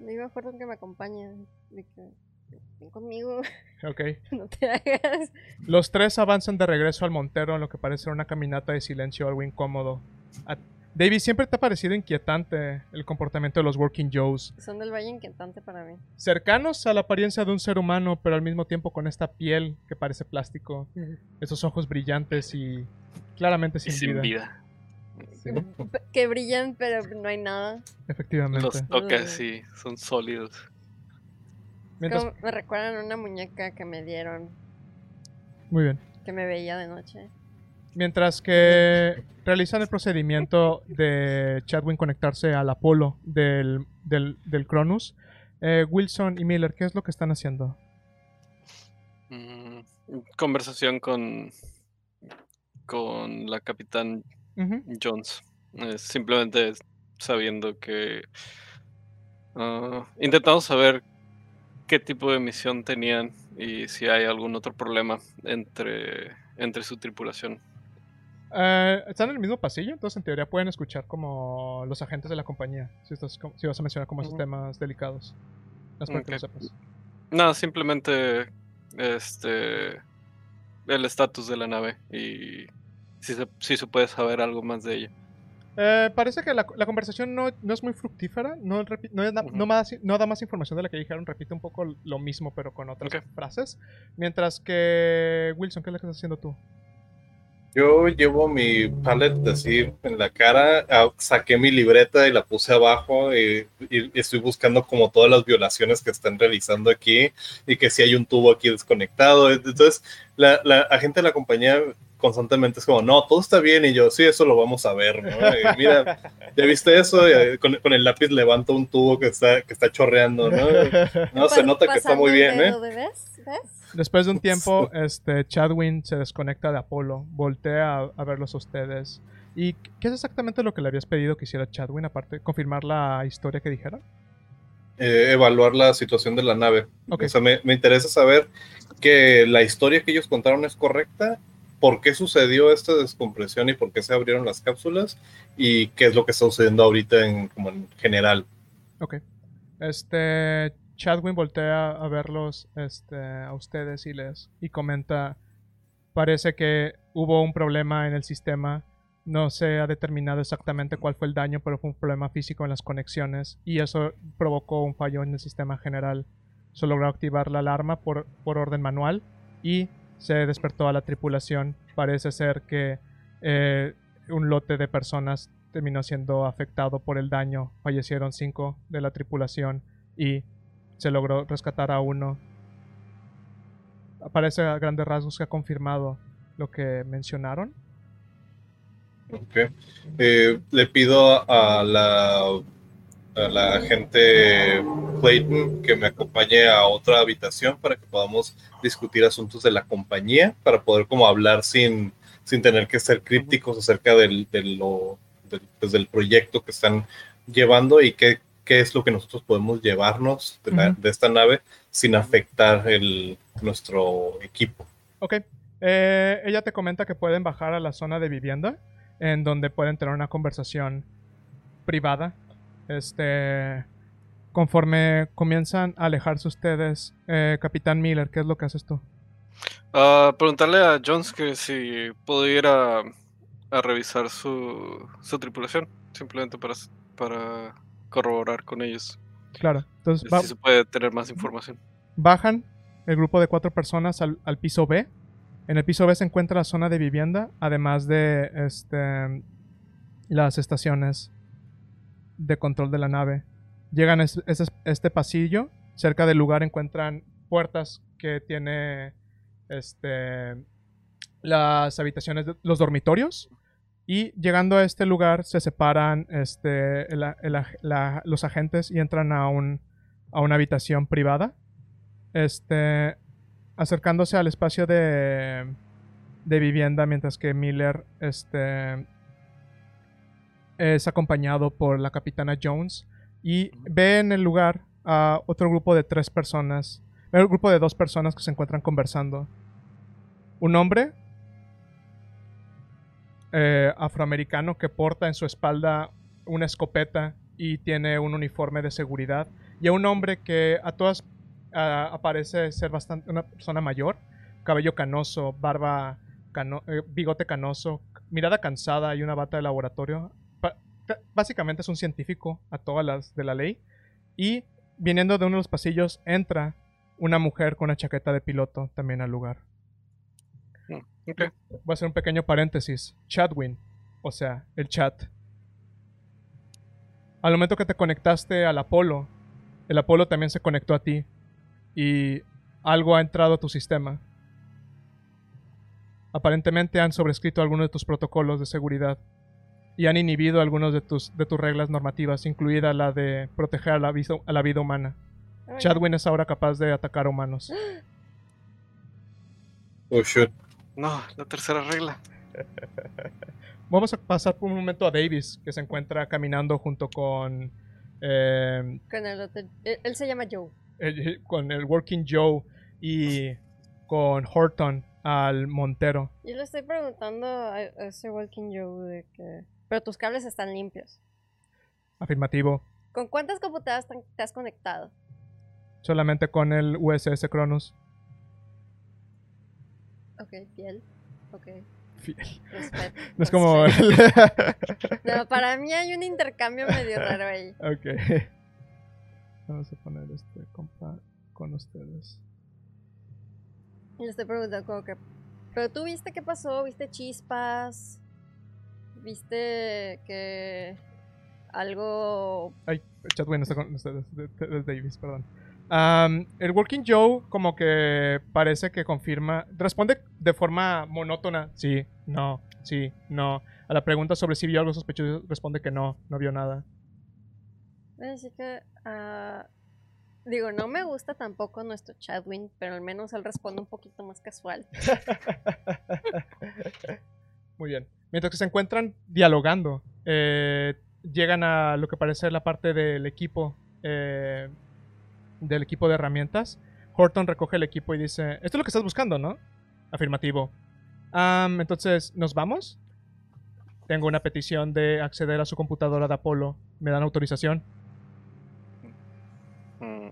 Le digo a Horton que me acompañe. De que, ven conmigo, Ok. no te hagas. Los tres avanzan de regreso al Montero en lo que parece una caminata de silencio algo incómodo. A- David, siempre te ha parecido inquietante el comportamiento de los Working Joes. Son del Valle inquietante para mí. Cercanos a la apariencia de un ser humano, pero al mismo tiempo con esta piel que parece plástico, esos ojos brillantes y claramente y sin, sin vida. Sí, Que brillan, pero no hay nada. efectivamente. Los tocas y son sólidos. Mientras- Como me recuerdan a una muñeca que me dieron, Muy bien. que me veía de noche. Mientras que realizan el procedimiento de Chadwin conectarse al Apolo del, del, del Cronus, eh, Wilson y Miller, ¿qué es lo que están haciendo? Mm, conversación con, con la capitán. Jones. Eh, simplemente sabiendo que. ah, intentamos saber qué tipo de misión tenían y si hay algún otro problema entre, entre su tripulación. Eh, están en el mismo pasillo, entonces en teoría pueden escuchar como los agentes de la compañía, si, estás, si vas a mencionar como esos temas delicados. Es para que lo Ok. sepas. Nada, simplemente este el estatus de la nave y si se, si se puede saber algo más de ella. Eh, parece que la, la conversación no, no es muy fructífera, no, no, es no más- no da más información de la que dijeron, repite un poco lo mismo pero con otras frases. Mientras que Wilson, ¿qué es lo que estás haciendo tú? Yo llevo mi palette así en la cara, ah, saqué mi libreta y la puse abajo y, y estoy buscando como todas las violaciones que están realizando aquí y que si hay un tubo aquí desconectado. Entonces, la, la agente de la compañía constantemente es como, no, todo está bien y yo, sí, eso lo vamos a ver, ¿no? Y mira, ¿ya viste eso? Y, eh, con, con el lápiz levanto un tubo que está, que está chorreando, ¿no? No, se nota que está muy bien, ¿eh? ¿Ves? Después de un tiempo, este, Chadwin se desconecta de Apolo, voltea a, a verlos a ustedes. ¿Y qué es exactamente lo que le habías pedido que hiciera Chadwin, aparte confirmar la historia que dijera? eh, evaluar la situación de la nave. Ok. O sea, me, me interesa saber que la historia que ellos contaron es correcta, por qué sucedió esta descompresión y por qué se abrieron las cápsulas y qué es lo que está sucediendo ahorita en, como en general. Ok. Este, Chadwin voltea a verlos, este, a ustedes y les, y comenta, parece que hubo un problema en el sistema, no se ha determinado exactamente cuál fue el daño, pero fue un problema físico en las conexiones y eso provocó un fallo en el sistema general. Se logró activar la alarma por, por orden manual y se despertó a la tripulación. Parece ser que eh, un lote de personas terminó siendo afectado por el daño. Fallecieron cinco de la tripulación y se logró rescatar a uno. Parece a grandes rasgos que ha confirmado lo que mencionaron. Ok. Eh, le pido a la, a la agente Clayton que me acompañe a otra habitación para que podamos discutir asuntos de la compañía, para poder como hablar sin, sin tener que ser crípticos acerca del, de lo, pues, proyecto que están llevando y qué, qué es lo que nosotros podemos llevarnos de, la- Ujú. de esta nave sin afectar el, nuestro equipo. Ok. Eh, ella te comenta que pueden bajar a la zona de vivienda, en donde pueden tener una conversación privada. Este. Conforme comienzan a alejarse ustedes, eh, Capitán Miller, ¿qué es lo que haces tú? Ah, preguntarle a Jones que si pudiera a revisar su, su tripulación, simplemente para, para corroborar con ellos. Claro. Entonces va- Si se puede tener más información. bajan el grupo de cuatro personas al, al piso B. En el piso B se encuentra la zona de vivienda, además de este, las estaciones de control de la nave. Llegan a es- es- este pasillo. Cerca del lugar encuentran puertas que tiene este, las habitaciones, de- los dormitorios. Y llegando a este lugar se separan este, el- el- la- los agentes y entran a, un, a una habitación privada este, acercándose al espacio de, de vivienda, mientras que Miller este, es acompañado por la capitana Jones y ve en el lugar a otro grupo de tres personas, un grupo de dos personas que se encuentran conversando. Un hombre eh, afroamericano que porta en su espalda una escopeta y tiene un uniforme de seguridad. Y a un hombre que a todas ah, parece ser bastante una persona mayor, cabello canoso, barba, cano- eh, bigote canoso, mirada cansada y una bata de laboratorio. Básicamente es un científico a todas las de la ley. Y viniendo de uno de los pasillos entra una mujer con una chaqueta de piloto también al lugar. Ok. Voy a hacer un pequeño paréntesis. Chatwin, o sea, el chat. Al momento que te conectaste al Apolo, el Apolo también se conectó a ti y algo ha entrado a tu sistema. Aparentemente han sobrescrito algunos de tus protocolos de seguridad y han inhibido algunas de tus, de tus reglas normativas, incluida la de proteger a la, vida- a la vida humana. Chadwin es ahora capaz de atacar a humanos. Oh, shoot. No, la tercera regla. Vamos a pasar por un momento a Davis, que se encuentra caminando junto con, eh, Con el otro. Él, él se llama Joe. el, con el Working Joe y con Horton al Montero. Yo le estoy preguntando a, a ese Walking Joe de que. Pero tus cables están limpios. Afirmativo. ¿Con cuántas computadoras te has conectado? Solamente con el USS Cronus. Ok, fiel. Ok. Fiel. Respeto. No es como... No, para mí hay un intercambio medio raro ahí. ok. Vamos a poner este compa con ustedes. Le estoy preguntando como que. Pero tú viste qué pasó, viste chispas. Viste que. Algo. Ay, Chatwin está con ustedes. de- de- de Davis, perdón. Am, el Working Joe como que parece que confirma, responde de forma monótona, sí, no, sí, no. A la pregunta sobre si vio algo sospechoso, responde que no, no vio nada. Voy a decir que. ah, digo, no me gusta tampoco nuestro Chadwin, pero al menos él responde un poquito más casual. Muy bien. Mientras que se encuentran dialogando, eh, llegan a lo que parece ser la parte del equipo, eh, del equipo de herramientas. Horton recoge el equipo y dice, esto es lo que estás buscando, ¿no? Afirmativo. Entonces, ¿nos vamos? Tengo una petición de acceder a su computadora de Apolo. ¿Me dan autorización? Mm,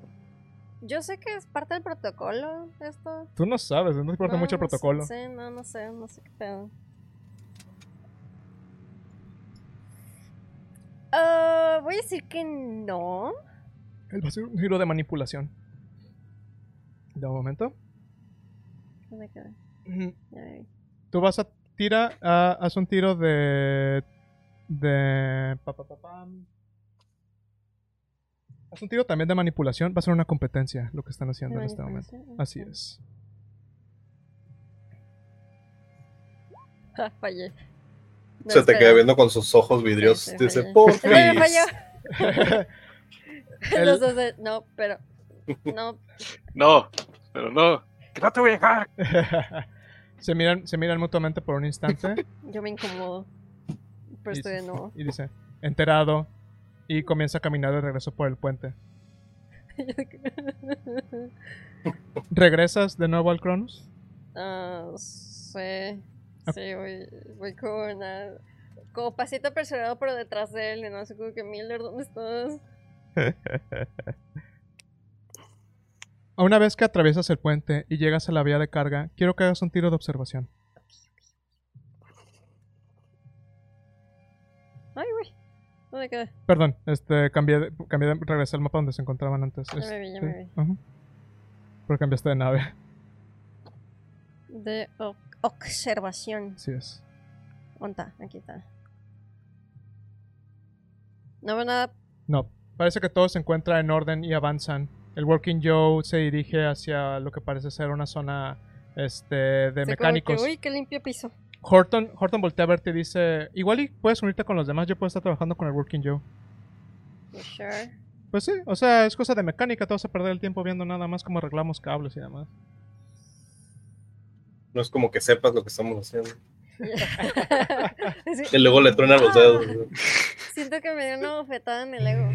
Yo sé que es parte del protocolo esto. Tú no sabes, no te importa No, mucho el no sé, protocolo. Sí, no, no sé, no sé qué pedo. Ah, voy a decir que no. Él va a ser un giro de manipulación. De un momento. Tú vas a tira, ah, haz un tiro de de pa, pa, pa, pam. Haz un tiro también de manipulación, va a ser una competencia lo que están haciendo en este momento. Así es. Ah, fallé. No, Se te espera. queda viendo con sus ojos vidriosos. Sí, sí, Dice, por falló. El- Los dos de- no, pero. No, No, pero no. Que no te voy a dejar. se miran, se miran mutuamente por un instante yo me incomodo. Pero y, estoy de nuevo. y dice, enterado, y comienza a caminar de regreso por el puente. ¿Regresas de nuevo al Cronus? Ah, sí. Ok. Sí, voy, voy con una. Como pasito apresurado por detrás de él. Y no sé, como que Miller, ¿dónde estás? A Una vez que atraviesas el puente y llegas a la vía de carga, quiero que hagas un tiro de observación. Ay, güey. ¿Dónde quedé? Perdón, este, cambié de, cambié de, regresé al mapa donde se encontraban antes. Ya me vi, ya sí, me vi. ajá. Pero cambiaste de nave, De observación. así es. ¿Dónde está? Aquí está. No veo nada. No, parece que todo se encuentra en orden y avanzan. El Working Joe se dirige hacia lo que parece ser una zona este, de como mecánicos. que, Uy, qué limpio piso. Horton, Horton voltea a verte y dice, igual y puedes unirte con los demás, yo puedo estar trabajando con el Working Joe. You sure? Pues sí, o sea, es cosa de mecánica, te vas a perder el tiempo viendo nada más cómo arreglamos cables y demás. No es como que sepas lo que estamos haciendo. Sí, Y luego le truenan los dedos. Siento que me dio una bofetada en el ego.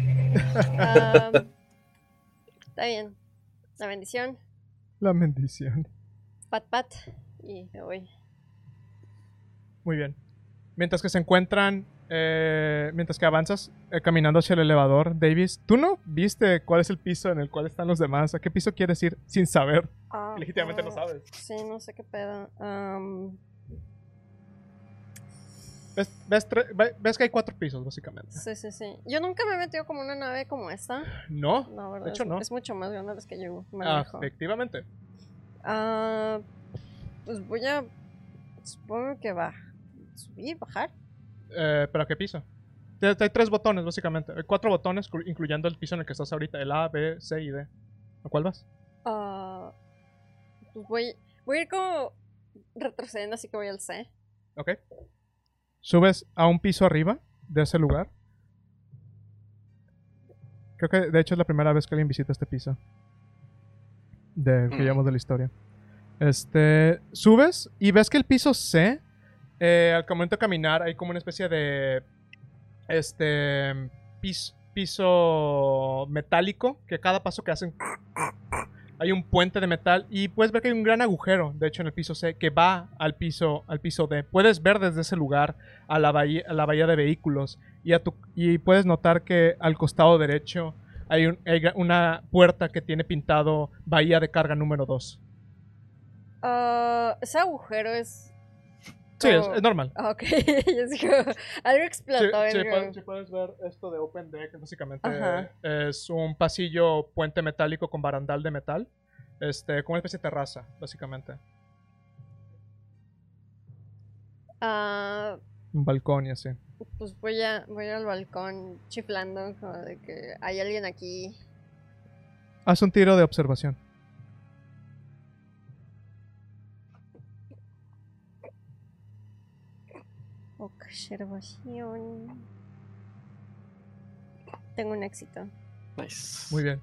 Está bien. La bendición. La bendición. Pat pat. Y me voy. Muy bien. Mientras que se encuentran, eh, mientras que avanzas eh, caminando hacia el elevador, Davis, ¿tú no viste cuál es el piso en el cual están los demás? ¿A qué piso quieres ir sin saber? Ah, Legítimamente no ah, sabes. Sí, no sé qué pedo. Am, ¿Ves, ves ves que hay cuatro pisos, básicamente. sí, sí, sí. Yo nunca me he metido como una nave como esta. No, No, ¿verdad? de hecho es, no. es mucho más grande de las que yo Ah, efectivamente. Ah, pues voy a. Supongo que va. Subir, bajar. Eh, ¿Pero a qué piso? Hay tres botones, básicamente. Hay cuatro botones, incluyendo el piso en el que estás ahorita. El A, B, C y D. ¿A cuál vas? Pues voy, voy a ir como retrocediendo, así que voy al C. Ok. Subes a un piso arriba de ese lugar. Creo que de hecho es la primera vez que alguien visita este piso. De que Mm. llevamos de la historia. Este. Subes y ves que el piso C. eh, al momento de caminar hay como una especie de. Este. Piso, piso metálico. Que cada paso que hacen. Hay un puente de metal y puedes ver que hay un gran agujero, de hecho, en el piso C, que va al piso, al piso D. Puedes ver desde ese lugar a la bahía, de vehículos y, y puedes notar que al costado derecho hay, una puerta que tiene pintado bahía de carga número 2. Ah, ese agujero es. Sí, es, como- es normal. Ah, Ok, yo digo, algo explotó. mi- puedes, sí puedes ver esto de Open Deck, básicamente Ajá. es un pasillo puente metálico con barandal de metal, este, como una especie de terraza, básicamente. Ah, Un balcón y así. pues voy, a, voy al balcón chiflando, como de que hay alguien aquí. Haz un tiro de observación. Observación. Tengo un éxito. Nice. Muy bien.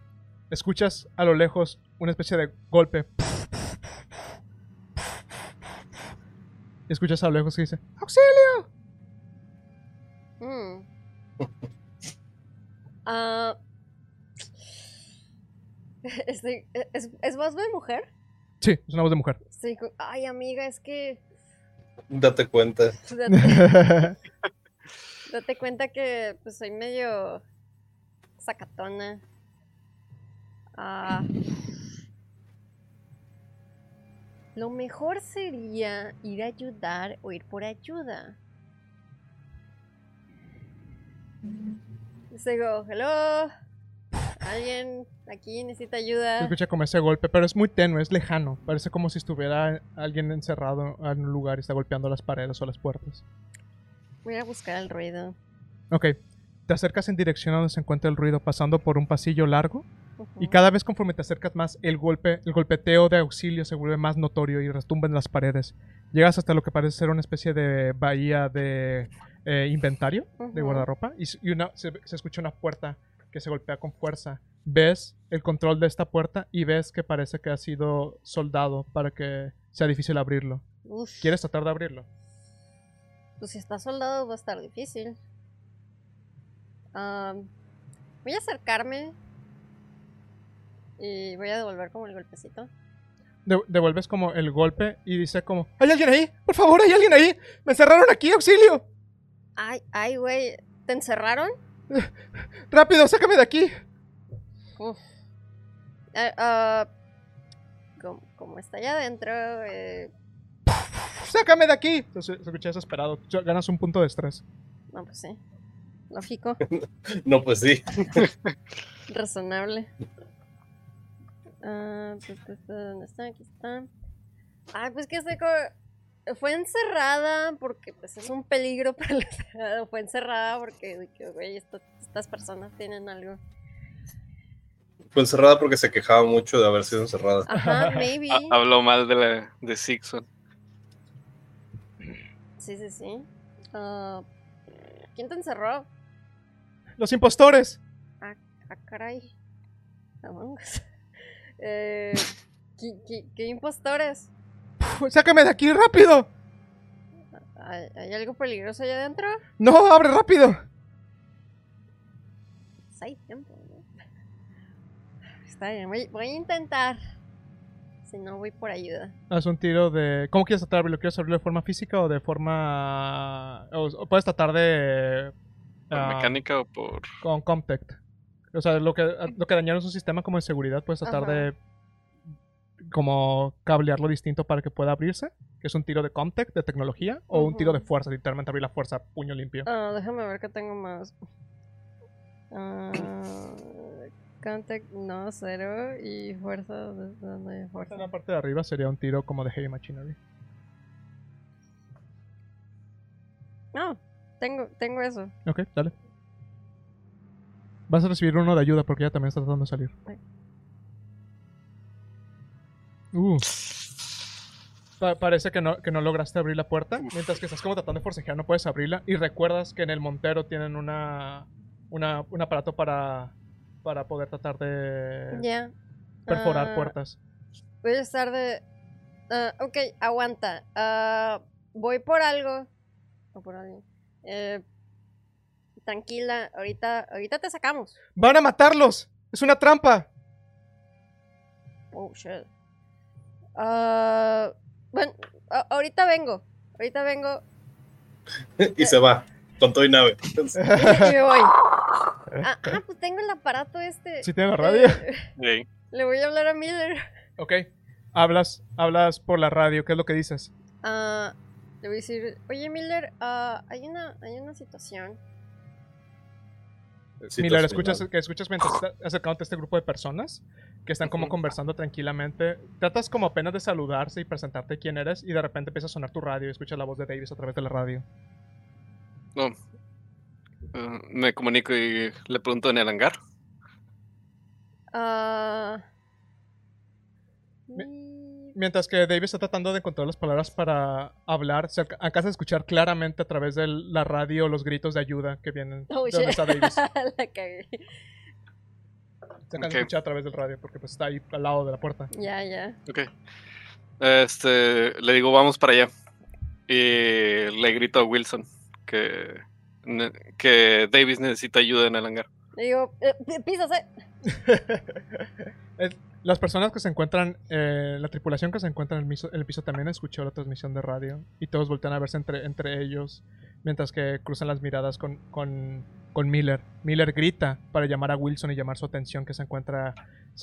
Escuchas a lo lejos una especie de golpe. Y escuchas a lo lejos que dice, ¡Auxilio! Mm. Ah, estoy- ¿es, ¿Es voz de mujer? Sí, es una voz de mujer. Ay, amiga, es que. Date cuenta. Date, date cuenta que pues soy medio sacatona. Ah, lo mejor sería ir a ayudar o ir por ayuda. Digo, hello. ¿Alguien aquí necesita Se ayuda? escucha como ese golpe, pero es muy tenue, es lejano. Parece como si estuviera alguien encerrado en un lugar y está golpeando las paredes o las puertas. Voy a buscar el ruido. Ok, te acercas en dirección a donde se encuentra el ruido, pasando por un pasillo largo. Y Ujú. cada vez conforme te acercas más, el golpe, el golpeteo de auxilio se vuelve más notorio y retumba en las paredes. Llegas hasta lo que parece ser una especie de bahía de eh, inventario, de Ujú. guardarropa, y, y una, se, se escucha una puerta que se golpea con fuerza. Ves el control de esta puerta y ves que parece que ha sido soldado para que sea difícil abrirlo. Uf. ¿Quieres tratar de abrirlo? Pues si está soldado va a estar difícil. Am, voy a acercarme. Y voy a devolver como el golpecito. De- devuelves como el golpe y dice como, ¿hay alguien ahí? Por favor, ¿hay alguien ahí? Me encerraron aquí, auxilio. Ay, ay, güey. ¿Te encerraron? Rápido, sácame de aquí. Uf. Eh, ah, como, como está allá adentro, eh, ¡Sácame de aquí! Se, se escucha desesperado. Ganas un punto de estrés. no, pues sí. Lógico, No, pues sí. razonable. Ah, pues, pues, pues, ¿Dónde está? Aquí está. Ay, pues que estoy como... Fue encerrada porque pues es un peligro para la ciudad. Fue encerrada porque, güey, esto- estas personas tienen algo. Fue encerrada porque se quejaba mucho de haber sido encerrada. Ajá, maybe. Ha- Habló mal de, la, de Sixon. Sí, sí, sí. Ah, ¿Quién te encerró? ¡Los impostores! Ah, caray. Among Us. Eh, ¿qué, qué, qué impostores? ¡Sácame de aquí rápido! ¿Hay, algo peligroso allá adentro? ¡No, abre rápido! Pues hay tiempo, ¿no? Está bien, voy, voy a intentar Si no, voy por ayuda. Haz un tiro de. ¿Cómo quieres tratar? ¿Lo quieres abrir de forma física o de forma. O, o puedes tratar de. ¿Por ah, mecánica o por.? Con Comtect. O sea, lo que, lo que dañaron su sistema como de seguridad, puedes tratar Ajá. de. Como cablearlo distinto para que pueda abrirse. Que es un tiro de Comtect, de tecnología. O un tiro de fuerza, literalmente abrir la fuerza, puño limpio. Ah, déjame ver qué tengo más. Ah, contact, no, cero. Y fuerza, ¿desde dónde hay fuerza? En la parte de arriba sería un tiro como de Heavy Machinery. No, tengo, tengo eso. Ok, dale. Vas a recibir uno de ayuda porque ella también está tratando de salir. Uh. Pa- parece que no, que no lograste abrir la puerta. Mientras que estás como tratando de forcejear, no puedes abrirla. Y recuerdas que en el Montero tienen una, una un aparato para, para poder tratar de Ya. perforar Ah, puertas. Voy a estar de. ah, ok, aguanta. Ah, voy por algo. O por alguien. Eh, tranquila, ahorita, ahorita te sacamos. ¡Van a matarlos! ¡Es una trampa! Oh, shit. Ah, bueno, ahorita vengo. Ahorita vengo y se va con todo y nave. y me voy. Ah, ah, pues tengo el aparato este. ¿Sí tiene la radio? Eh, Ey, le voy a hablar a Miller. Ok. Hablas, hablas por la radio. ¿Qué es lo que dices? Ah, le voy a decir, oye Miller, ah, hay una, hay una situación. Miller, escuchas, que escuchas mientras estás acercándote a este grupo de personas que están como conversando tranquilamente. Tratas como apenas de saludarse y presentarte quién eres y de repente empieza a sonar tu radio y escuchas la voz de Davis a través de la radio. no. Eh, me comunico y le pregunto en el hangar. Ah. Mientras que Davis está tratando de encontrar las palabras para hablar, se alca- alcanza a escuchar claramente a través de la radio los gritos de ayuda que vienen Oh, de donde está Davis. La cagué. Se alcanza Ok. a escuchar a través del radio porque pues, está ahí al lado de la puerta. Ya, ya. Ok. Este, le digo, vamos para allá. Y le grito a Wilson que, que Davis necesita ayuda en el hangar. Le digo, eh, písase. Las personas que se encuentran, eh, la tripulación que se encuentra en el piso, el piso también escuchó la transmisión de radio y todos voltean a verse entre, entre ellos mientras que cruzan las miradas con, con, con Miller. Miller grita para llamar a Wilson y llamar su atención que se encuentra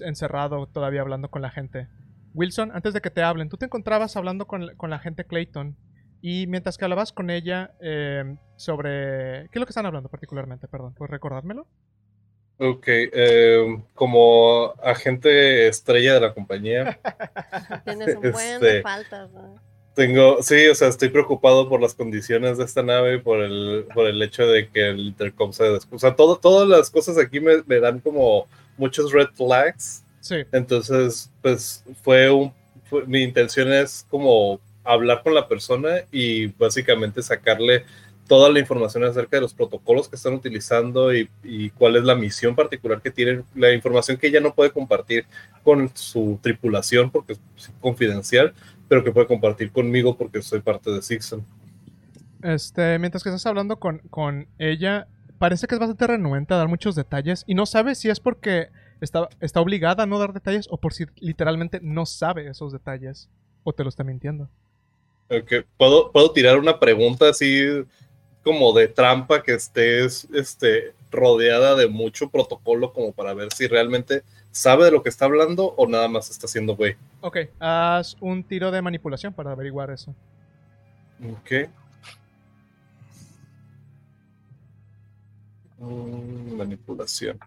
encerrado todavía hablando con la gente. Wilson, antes de que te hablen, tú te encontrabas hablando con, con la gente Clayton y mientras que hablabas con ella eh, sobre... ¿Qué es lo que están hablando particularmente? Perdón, ¿puedes recordármelo? Ok, eh, como agente estrella de la compañía, Tienes un buen Este- de faltas. ¿no? tengo, sí, o sea, estoy preocupado por las condiciones de esta nave, por el, por el hecho de que el intercom se des- O sea, todo, todas las cosas aquí me, me dan como muchos red flags. Sí. Entonces, pues fue un, fue- mi intención es como hablar con la persona y básicamente sacarle toda la información acerca de los protocolos que están utilizando y, y cuál es la misión particular que tienen, la información que ella no puede compartir con su tripulación porque es confidencial, pero que puede compartir conmigo porque soy parte de Sixon. Este, mientras que estás hablando con, con ella, parece que es bastante renuente a dar muchos detalles y no sabe si es porque está, está obligada a no dar detalles o por si literalmente no sabe esos detalles o te lo está mintiendo. Ok, ¿Puedo, puedo tirar una pregunta así como de trampa que estés este, rodeada de mucho protocolo como para ver si realmente sabe de lo que está hablando o nada más está haciendo güey. Ok, haz un tiro de manipulación para averiguar eso. Ok. Mm, manipulación.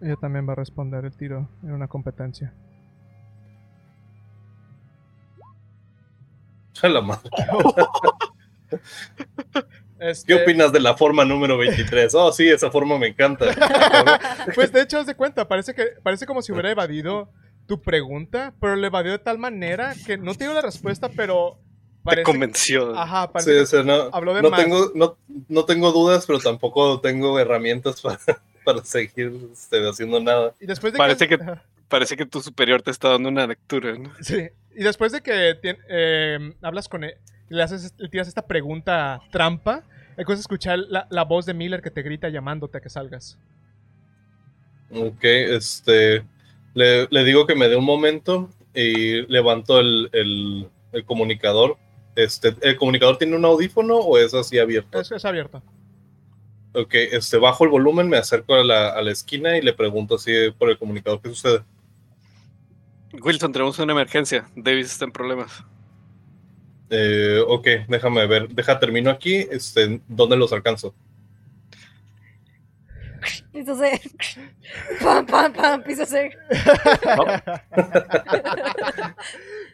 Ella también va a responder el tiro en una competencia. A la madre. Este, ¿Qué opinas de la forma número 23? Oh, sí, esa forma me encanta. Pues de hecho, haz de cuenta, parece que parece como si hubiera evadido tu pregunta, pero lo evadió de tal manera que no tengo la respuesta, pero Te convenció. Ajá, Sí, parece o sea, no, habló de no más. tengo, no, no tengo dudas, pero tampoco tengo herramientas para, para seguir este, haciendo nada. Y después de Parece que- Parece que tu superior te está dando una lectura. ¿no? Sí. Y después de que eh, hablas con él, le haces, le tiras esta pregunta trampa, empiezas a escuchar la, la voz de Miller que te grita llamándote a que salgas. Ok, este. Le, le digo que me dé un momento y levanto el, el- el comunicador. Este, ¿El comunicador tiene un audífono o es así abierto? Es, es abierto. Ok, este, bajo el volumen, me acerco a la, a la esquina y le pregunto así por el comunicador qué sucede. Wilson, tenemos una emergencia. Davis está en problemas. Eh, ok, déjame ver. Deja, termino aquí. Este, ¿Dónde los alcanzo? Piso C. Pam, pam, pam, piso C.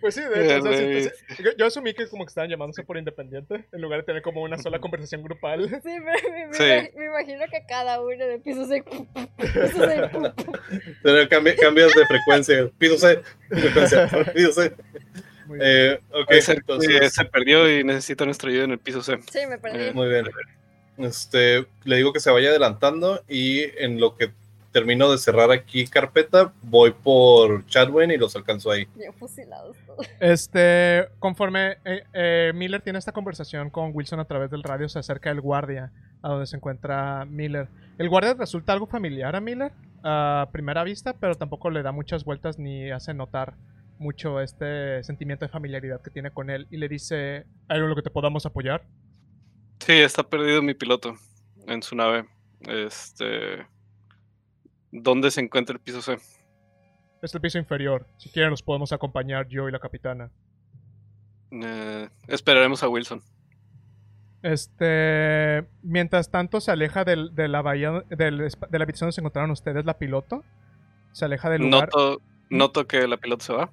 Pues sí, de hecho, o sea, sí, pues, yo, yo asumí que como que estaban llamándose por independiente, en lugar de tener como una sola conversación grupal. Sí, pero me, me Sí. me imagino que cada uno de piso C. Piso C. Pero cambi- cambias de frecuencia. Piso C. Frecuencia. Piso bien. Eh, entonces. se perdió y necesita nuestra ayuda en el piso C. Sí, me perdí. Eh, Muy bien. Este, le digo que se vaya adelantando y en lo que termino de cerrar aquí carpeta, voy por Chadwin y los alcanzo ahí. Bien fusilados todos. Este, conforme eh, eh, Miller tiene esta conversación con Wilson a través del radio, se acerca el guardia a donde se encuentra Miller. El guardia resulta algo familiar a Miller a primera vista, pero tampoco le da muchas vueltas ni hace notar mucho este sentimiento de familiaridad que tiene con él y le dice, ¿hay algo en lo que te podamos apoyar? Sí, está perdido mi piloto en su nave. Este. ¿Dónde se encuentra el piso C? Es el piso inferior. Si quieren nos podemos acompañar yo y la capitana. Eh, esperaremos a Wilson. Este, mientras tanto se aleja del- de la bahía, del de la habitación donde se encontraron ustedes, la piloto. Se aleja del lugar Noto, noto que la piloto se va.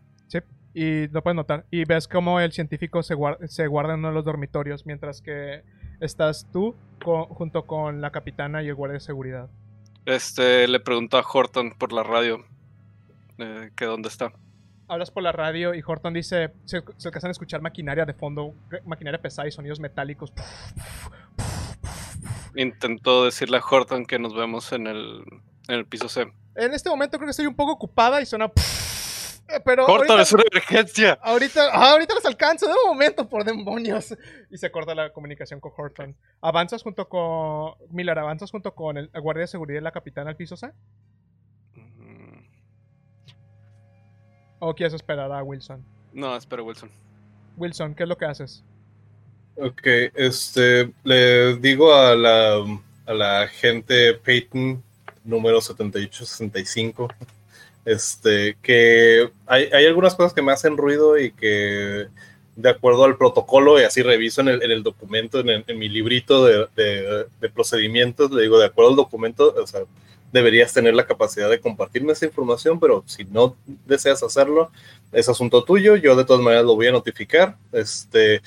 y lo puedes notar. Y ves como el científico se guarda en uno de los dormitorios mientras que estás tú junto con la capitana y el guardia de seguridad. Este, le pregunto a Horton por la radio eh, que dónde está. Hablas por la radio y Horton dice, se, se alcanzan a escuchar maquinaria de fondo, maquinaria pesada y sonidos metálicos. Intentó decirle a Horton que nos vemos en el, en el piso C. En este momento creo que estoy un poco ocupada y suena... Pero Horton, ahorita- es una emergencia. Ahorita, ah, ahorita los alcanzo, de un momento, por demonios. Y se corta la comunicación con Horton. Avanzas junto con. Miller, avanzas junto con el, el guardia de seguridad y la capitana al piso C. ¿O quieres esperar a Wilson? No, espera, Wilson. Wilson, ¿qué es lo que haces? Ok, este, le digo a la, a la agente Peyton, número 7865, este, que hay, hay algunas cosas que me hacen ruido y que de acuerdo al protocolo, y así reviso en el, en el documento, en, el- en mi librito de, de- de procedimientos, le digo, de acuerdo al documento, o sea, deberías tener la capacidad de compartirme esa información, pero si no deseas hacerlo, es asunto tuyo, yo de todas maneras lo voy a notificar, este,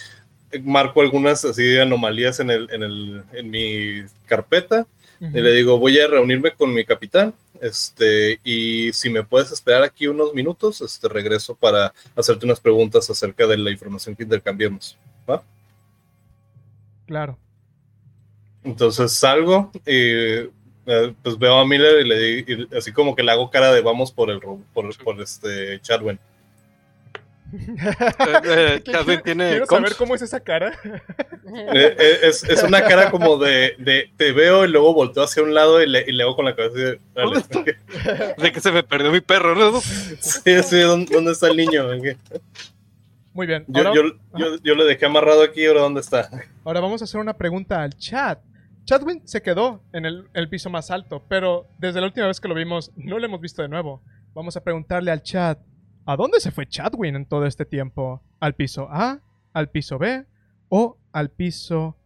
marco algunas así anomalías en, el, en, el, en mi carpeta y le digo, voy a reunirme con mi capitán, este, y si me puedes esperar aquí unos minutos, este, regreso para hacerte unas preguntas acerca de la información que intercambiemos. ¿va? Claro. Entonces salgo y eh, pues veo a Miller y le y así como que le hago cara de vamos por el por, por este Chadwin. Eh, ¿Qué- Chadwick quiero- tiene Quiero saber cómo es esa cara. Eh, eh, es, es una cara como de, de te veo y luego volteo hacia un lado y le, y le hago con la cabeza. ¿Dónde "Dale". De que se me perdió mi perro, ¿no? Sí, sí, ¿dónde, dónde está el niño? Muy bien. Yo, Ahora, yo, yo, yo le dejé amarrado aquí, ahora dónde está. ahora vamos a hacer una pregunta al chat. Chadwin se quedó en el, el piso más alto, pero desde la última vez que lo vimos, no lo hemos visto de nuevo. Vamos a preguntarle al chat, ¿a dónde se fue Chadwin en todo este tiempo? ¿Al piso A? ¿Al piso B? ¿O al piso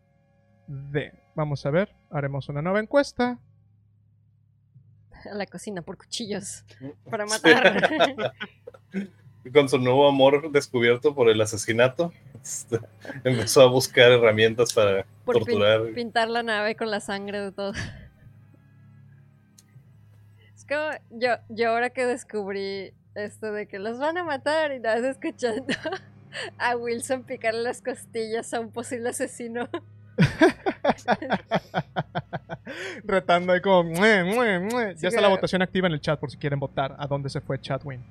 D? Vamos a ver, haremos una nueva encuesta. A la cocina por cuchillos. Para matar. Con su nuevo amor descubierto por el asesinato, este, empezó a buscar herramientas para Por pin- torturar. pintar la nave con la sangre de todo. Es como yo, yo ahora que descubrí esto de que los van a matar y nada escuchando a Wilson picarle las costillas a un posible asesino. Retando ahí como... "Mue, mue, mue". Sí ya está que- la votación activa en el chat por si quieren votar a dónde se fue Chadwin.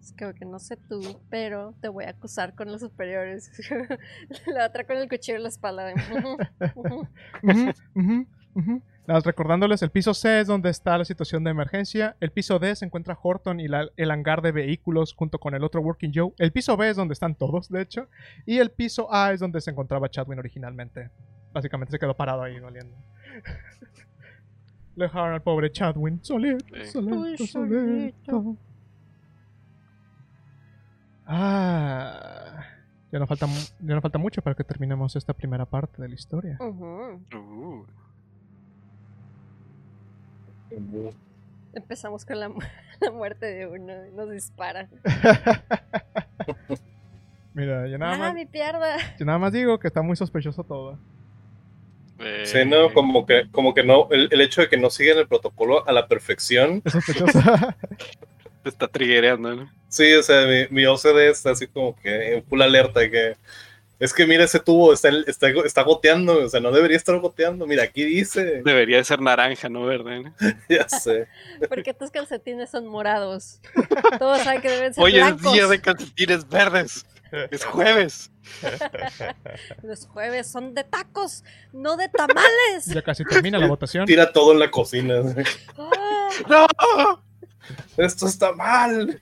Es como que no sé tú, pero te voy a acusar con los superiores. la otra con el cuchillo en la espalda. de, Recordándoles, el piso C es donde está la situación de emergencia. El piso D se encuentra Horton y la- el hangar de vehículos junto con el otro Working Joe. El piso B es donde están todos, de hecho. Y el piso A es donde se encontraba Chadwin originalmente. Básicamente se quedó parado ahí doliendo. Le dejaron al pobre Chadwin. Solito, Sí. solito, solito. Ah. Ya no, falta, ya no falta mucho para que terminemos esta primera parte de la historia. Ujú. Uh, Empezamos con la, mu- la muerte de uno. y Nos dispara. Mira, yo nada, ¡Ah, más, mi pierda! yo nada más digo que está muy sospechoso todo. eh, Sí, no, como que, como que no, el, el hecho de que no siguen el protocolo a la perfección. Es sospechoso. Te está triggereando, ¿no? Sí, o sea, mi, mi OCD está así como que en full alerta. Que es que mira ese tubo, está, está, está goteando, o sea, no debería estar goteando. Mira, aquí dice. Debería de ser naranja, no verde. ¿no? Ya sé. Porque tus calcetines son morados. Todos saben que deben ser Hoy es blancos. día de calcetines verdes. Es jueves. Los jueves son de tacos, no de tamales. ya casi termina la votación. Tira todo en la cocina. Ah, ¡No! Esto está mal.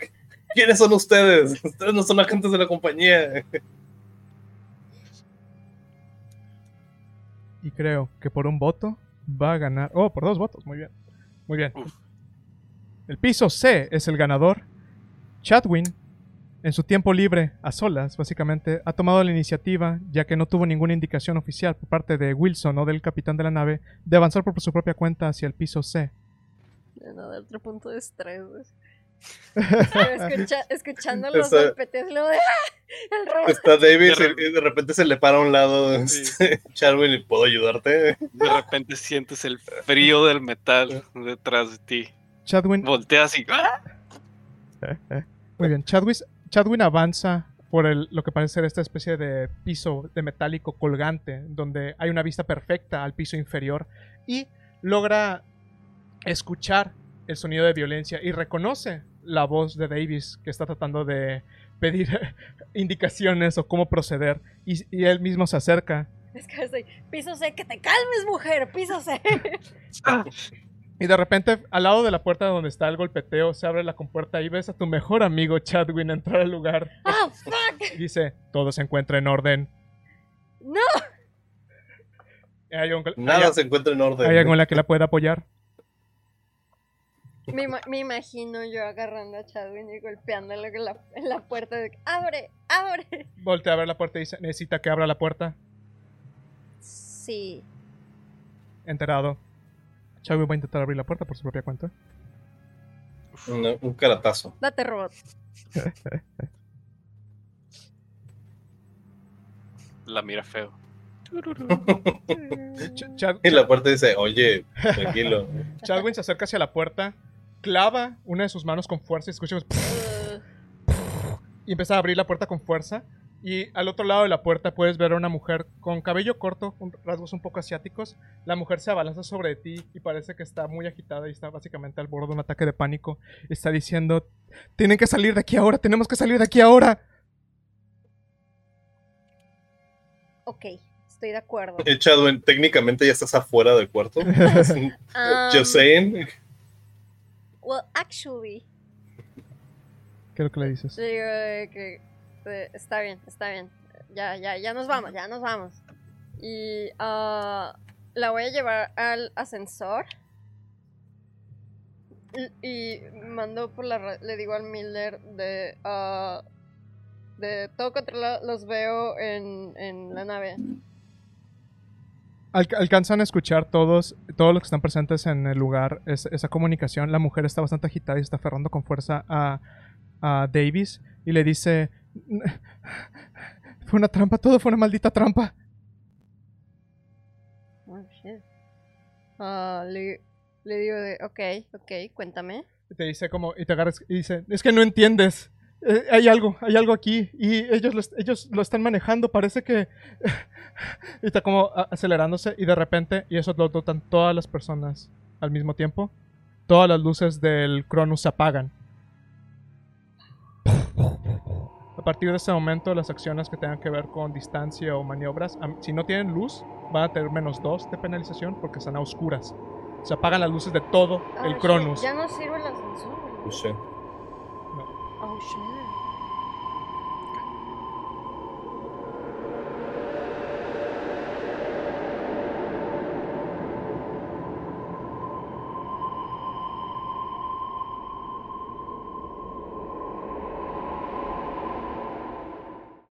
¿Quiénes son ustedes? Ustedes no son agentes de la compañía. Y creo que por un voto va a ganar. Oh, por dos votos. Muy bien. Muy bien. Uf. El piso C es el ganador. Chadwin, en su tiempo libre, a solas, básicamente, ha tomado la iniciativa, ya que no tuvo ninguna indicación oficial por parte de Wilson o del capitán de la nave, de avanzar por su propia cuenta hacia el piso C. no, de otro punto de estrés. Escucha- escuchando los Está- de ¡ah! El robot. Está Davis De y y de repente se le para a un lado este, Charwin y puedo ayudarte. De repente sientes el frío del metal detrás de ti. Chadwin, Volteas y. ¡ah! Muy bien, Chadwin, Chadwin avanza por el, lo que parece ser esta especie de piso de metálico colgante, donde hay una vista perfecta al piso inferior y logra escuchar el sonido de violencia y reconoce la voz de Davis que está tratando de pedir indicaciones o cómo proceder y, y él mismo se acerca Es que estoy, piso C, que te calmes, mujer, piso C. ¡Ah! y de repente al lado de la puerta donde está el golpeteo se abre la compuerta y ves a tu mejor amigo Chadwin entrar al lugar ¡Ah, fuck! y dice todo se encuentra en orden ¡No! ¿Hay, un- Nada hay- se encuentra en orden. hay algo en la que la pueda apoyar? Me, me imagino yo agarrando a Chadwin y golpeándole en la, en la puerta de ¡Abre! ¡Abre! Voltea a ver la puerta y dice, necesita que abra la puerta. Sí. Enterado. Chadwin va a intentar abrir la puerta por su propia cuenta. Un, un caratazo. Date robot. La mira feo. Ch- Chad- Y la puerta dice, oye, tranquilo. Chadwin se acerca hacia la puerta, clava una de sus manos con fuerza y escuchamos y empieza a abrir la puerta con fuerza. Y al otro lado de la puerta puedes ver a una mujer con cabello corto, rasgos un poco asiáticos. La mujer se abalanza sobre ti y parece que está muy agitada y está básicamente al borde de un ataque de pánico. Está diciendo, tienen que salir de aquí ahora, tenemos que salir de aquí ahora. ok, estoy de acuerdo. Chadwin, técnicamente ya estás afuera del cuarto. Um, Just saying. Well, actually, ¿Qué es lo que le dices? de que está bien, está bien. Ya, ya, ya nos vamos, ya nos vamos. Y ah, la voy a llevar al ascensor. Y, y mando por la le digo al Miller de ah, de todo controlado, los veo en, en la nave. Alca- alcanzan a escuchar todos, todos los que están presentes en el lugar es- esa comunicación. La mujer está bastante agitada y está aferrando con fuerza a, a Davis y le dice: Fue una trampa, todo fue una maldita trampa. Oh, shit. Ah, le, le digo de, ok, ok, cuéntame. Y te dice como, y te agarras y dice: Es que no entiendes. Eh, hay algo, hay algo aquí y ellos lo, ellos lo están manejando, parece que... y está como acelerándose y de repente, y eso lo notan todas las personas al mismo tiempo, todas las luces del Cronus se apagan. A partir de ese momento, las acciones que tengan que ver con distancia o maniobras, si no tienen luz, van a tener menos 2 de penalización porque están a oscuras. Se apagan las luces de todo Oh, el shit, Cronus. Ya no sirve el ascensor. Pues sí. Oh, shit.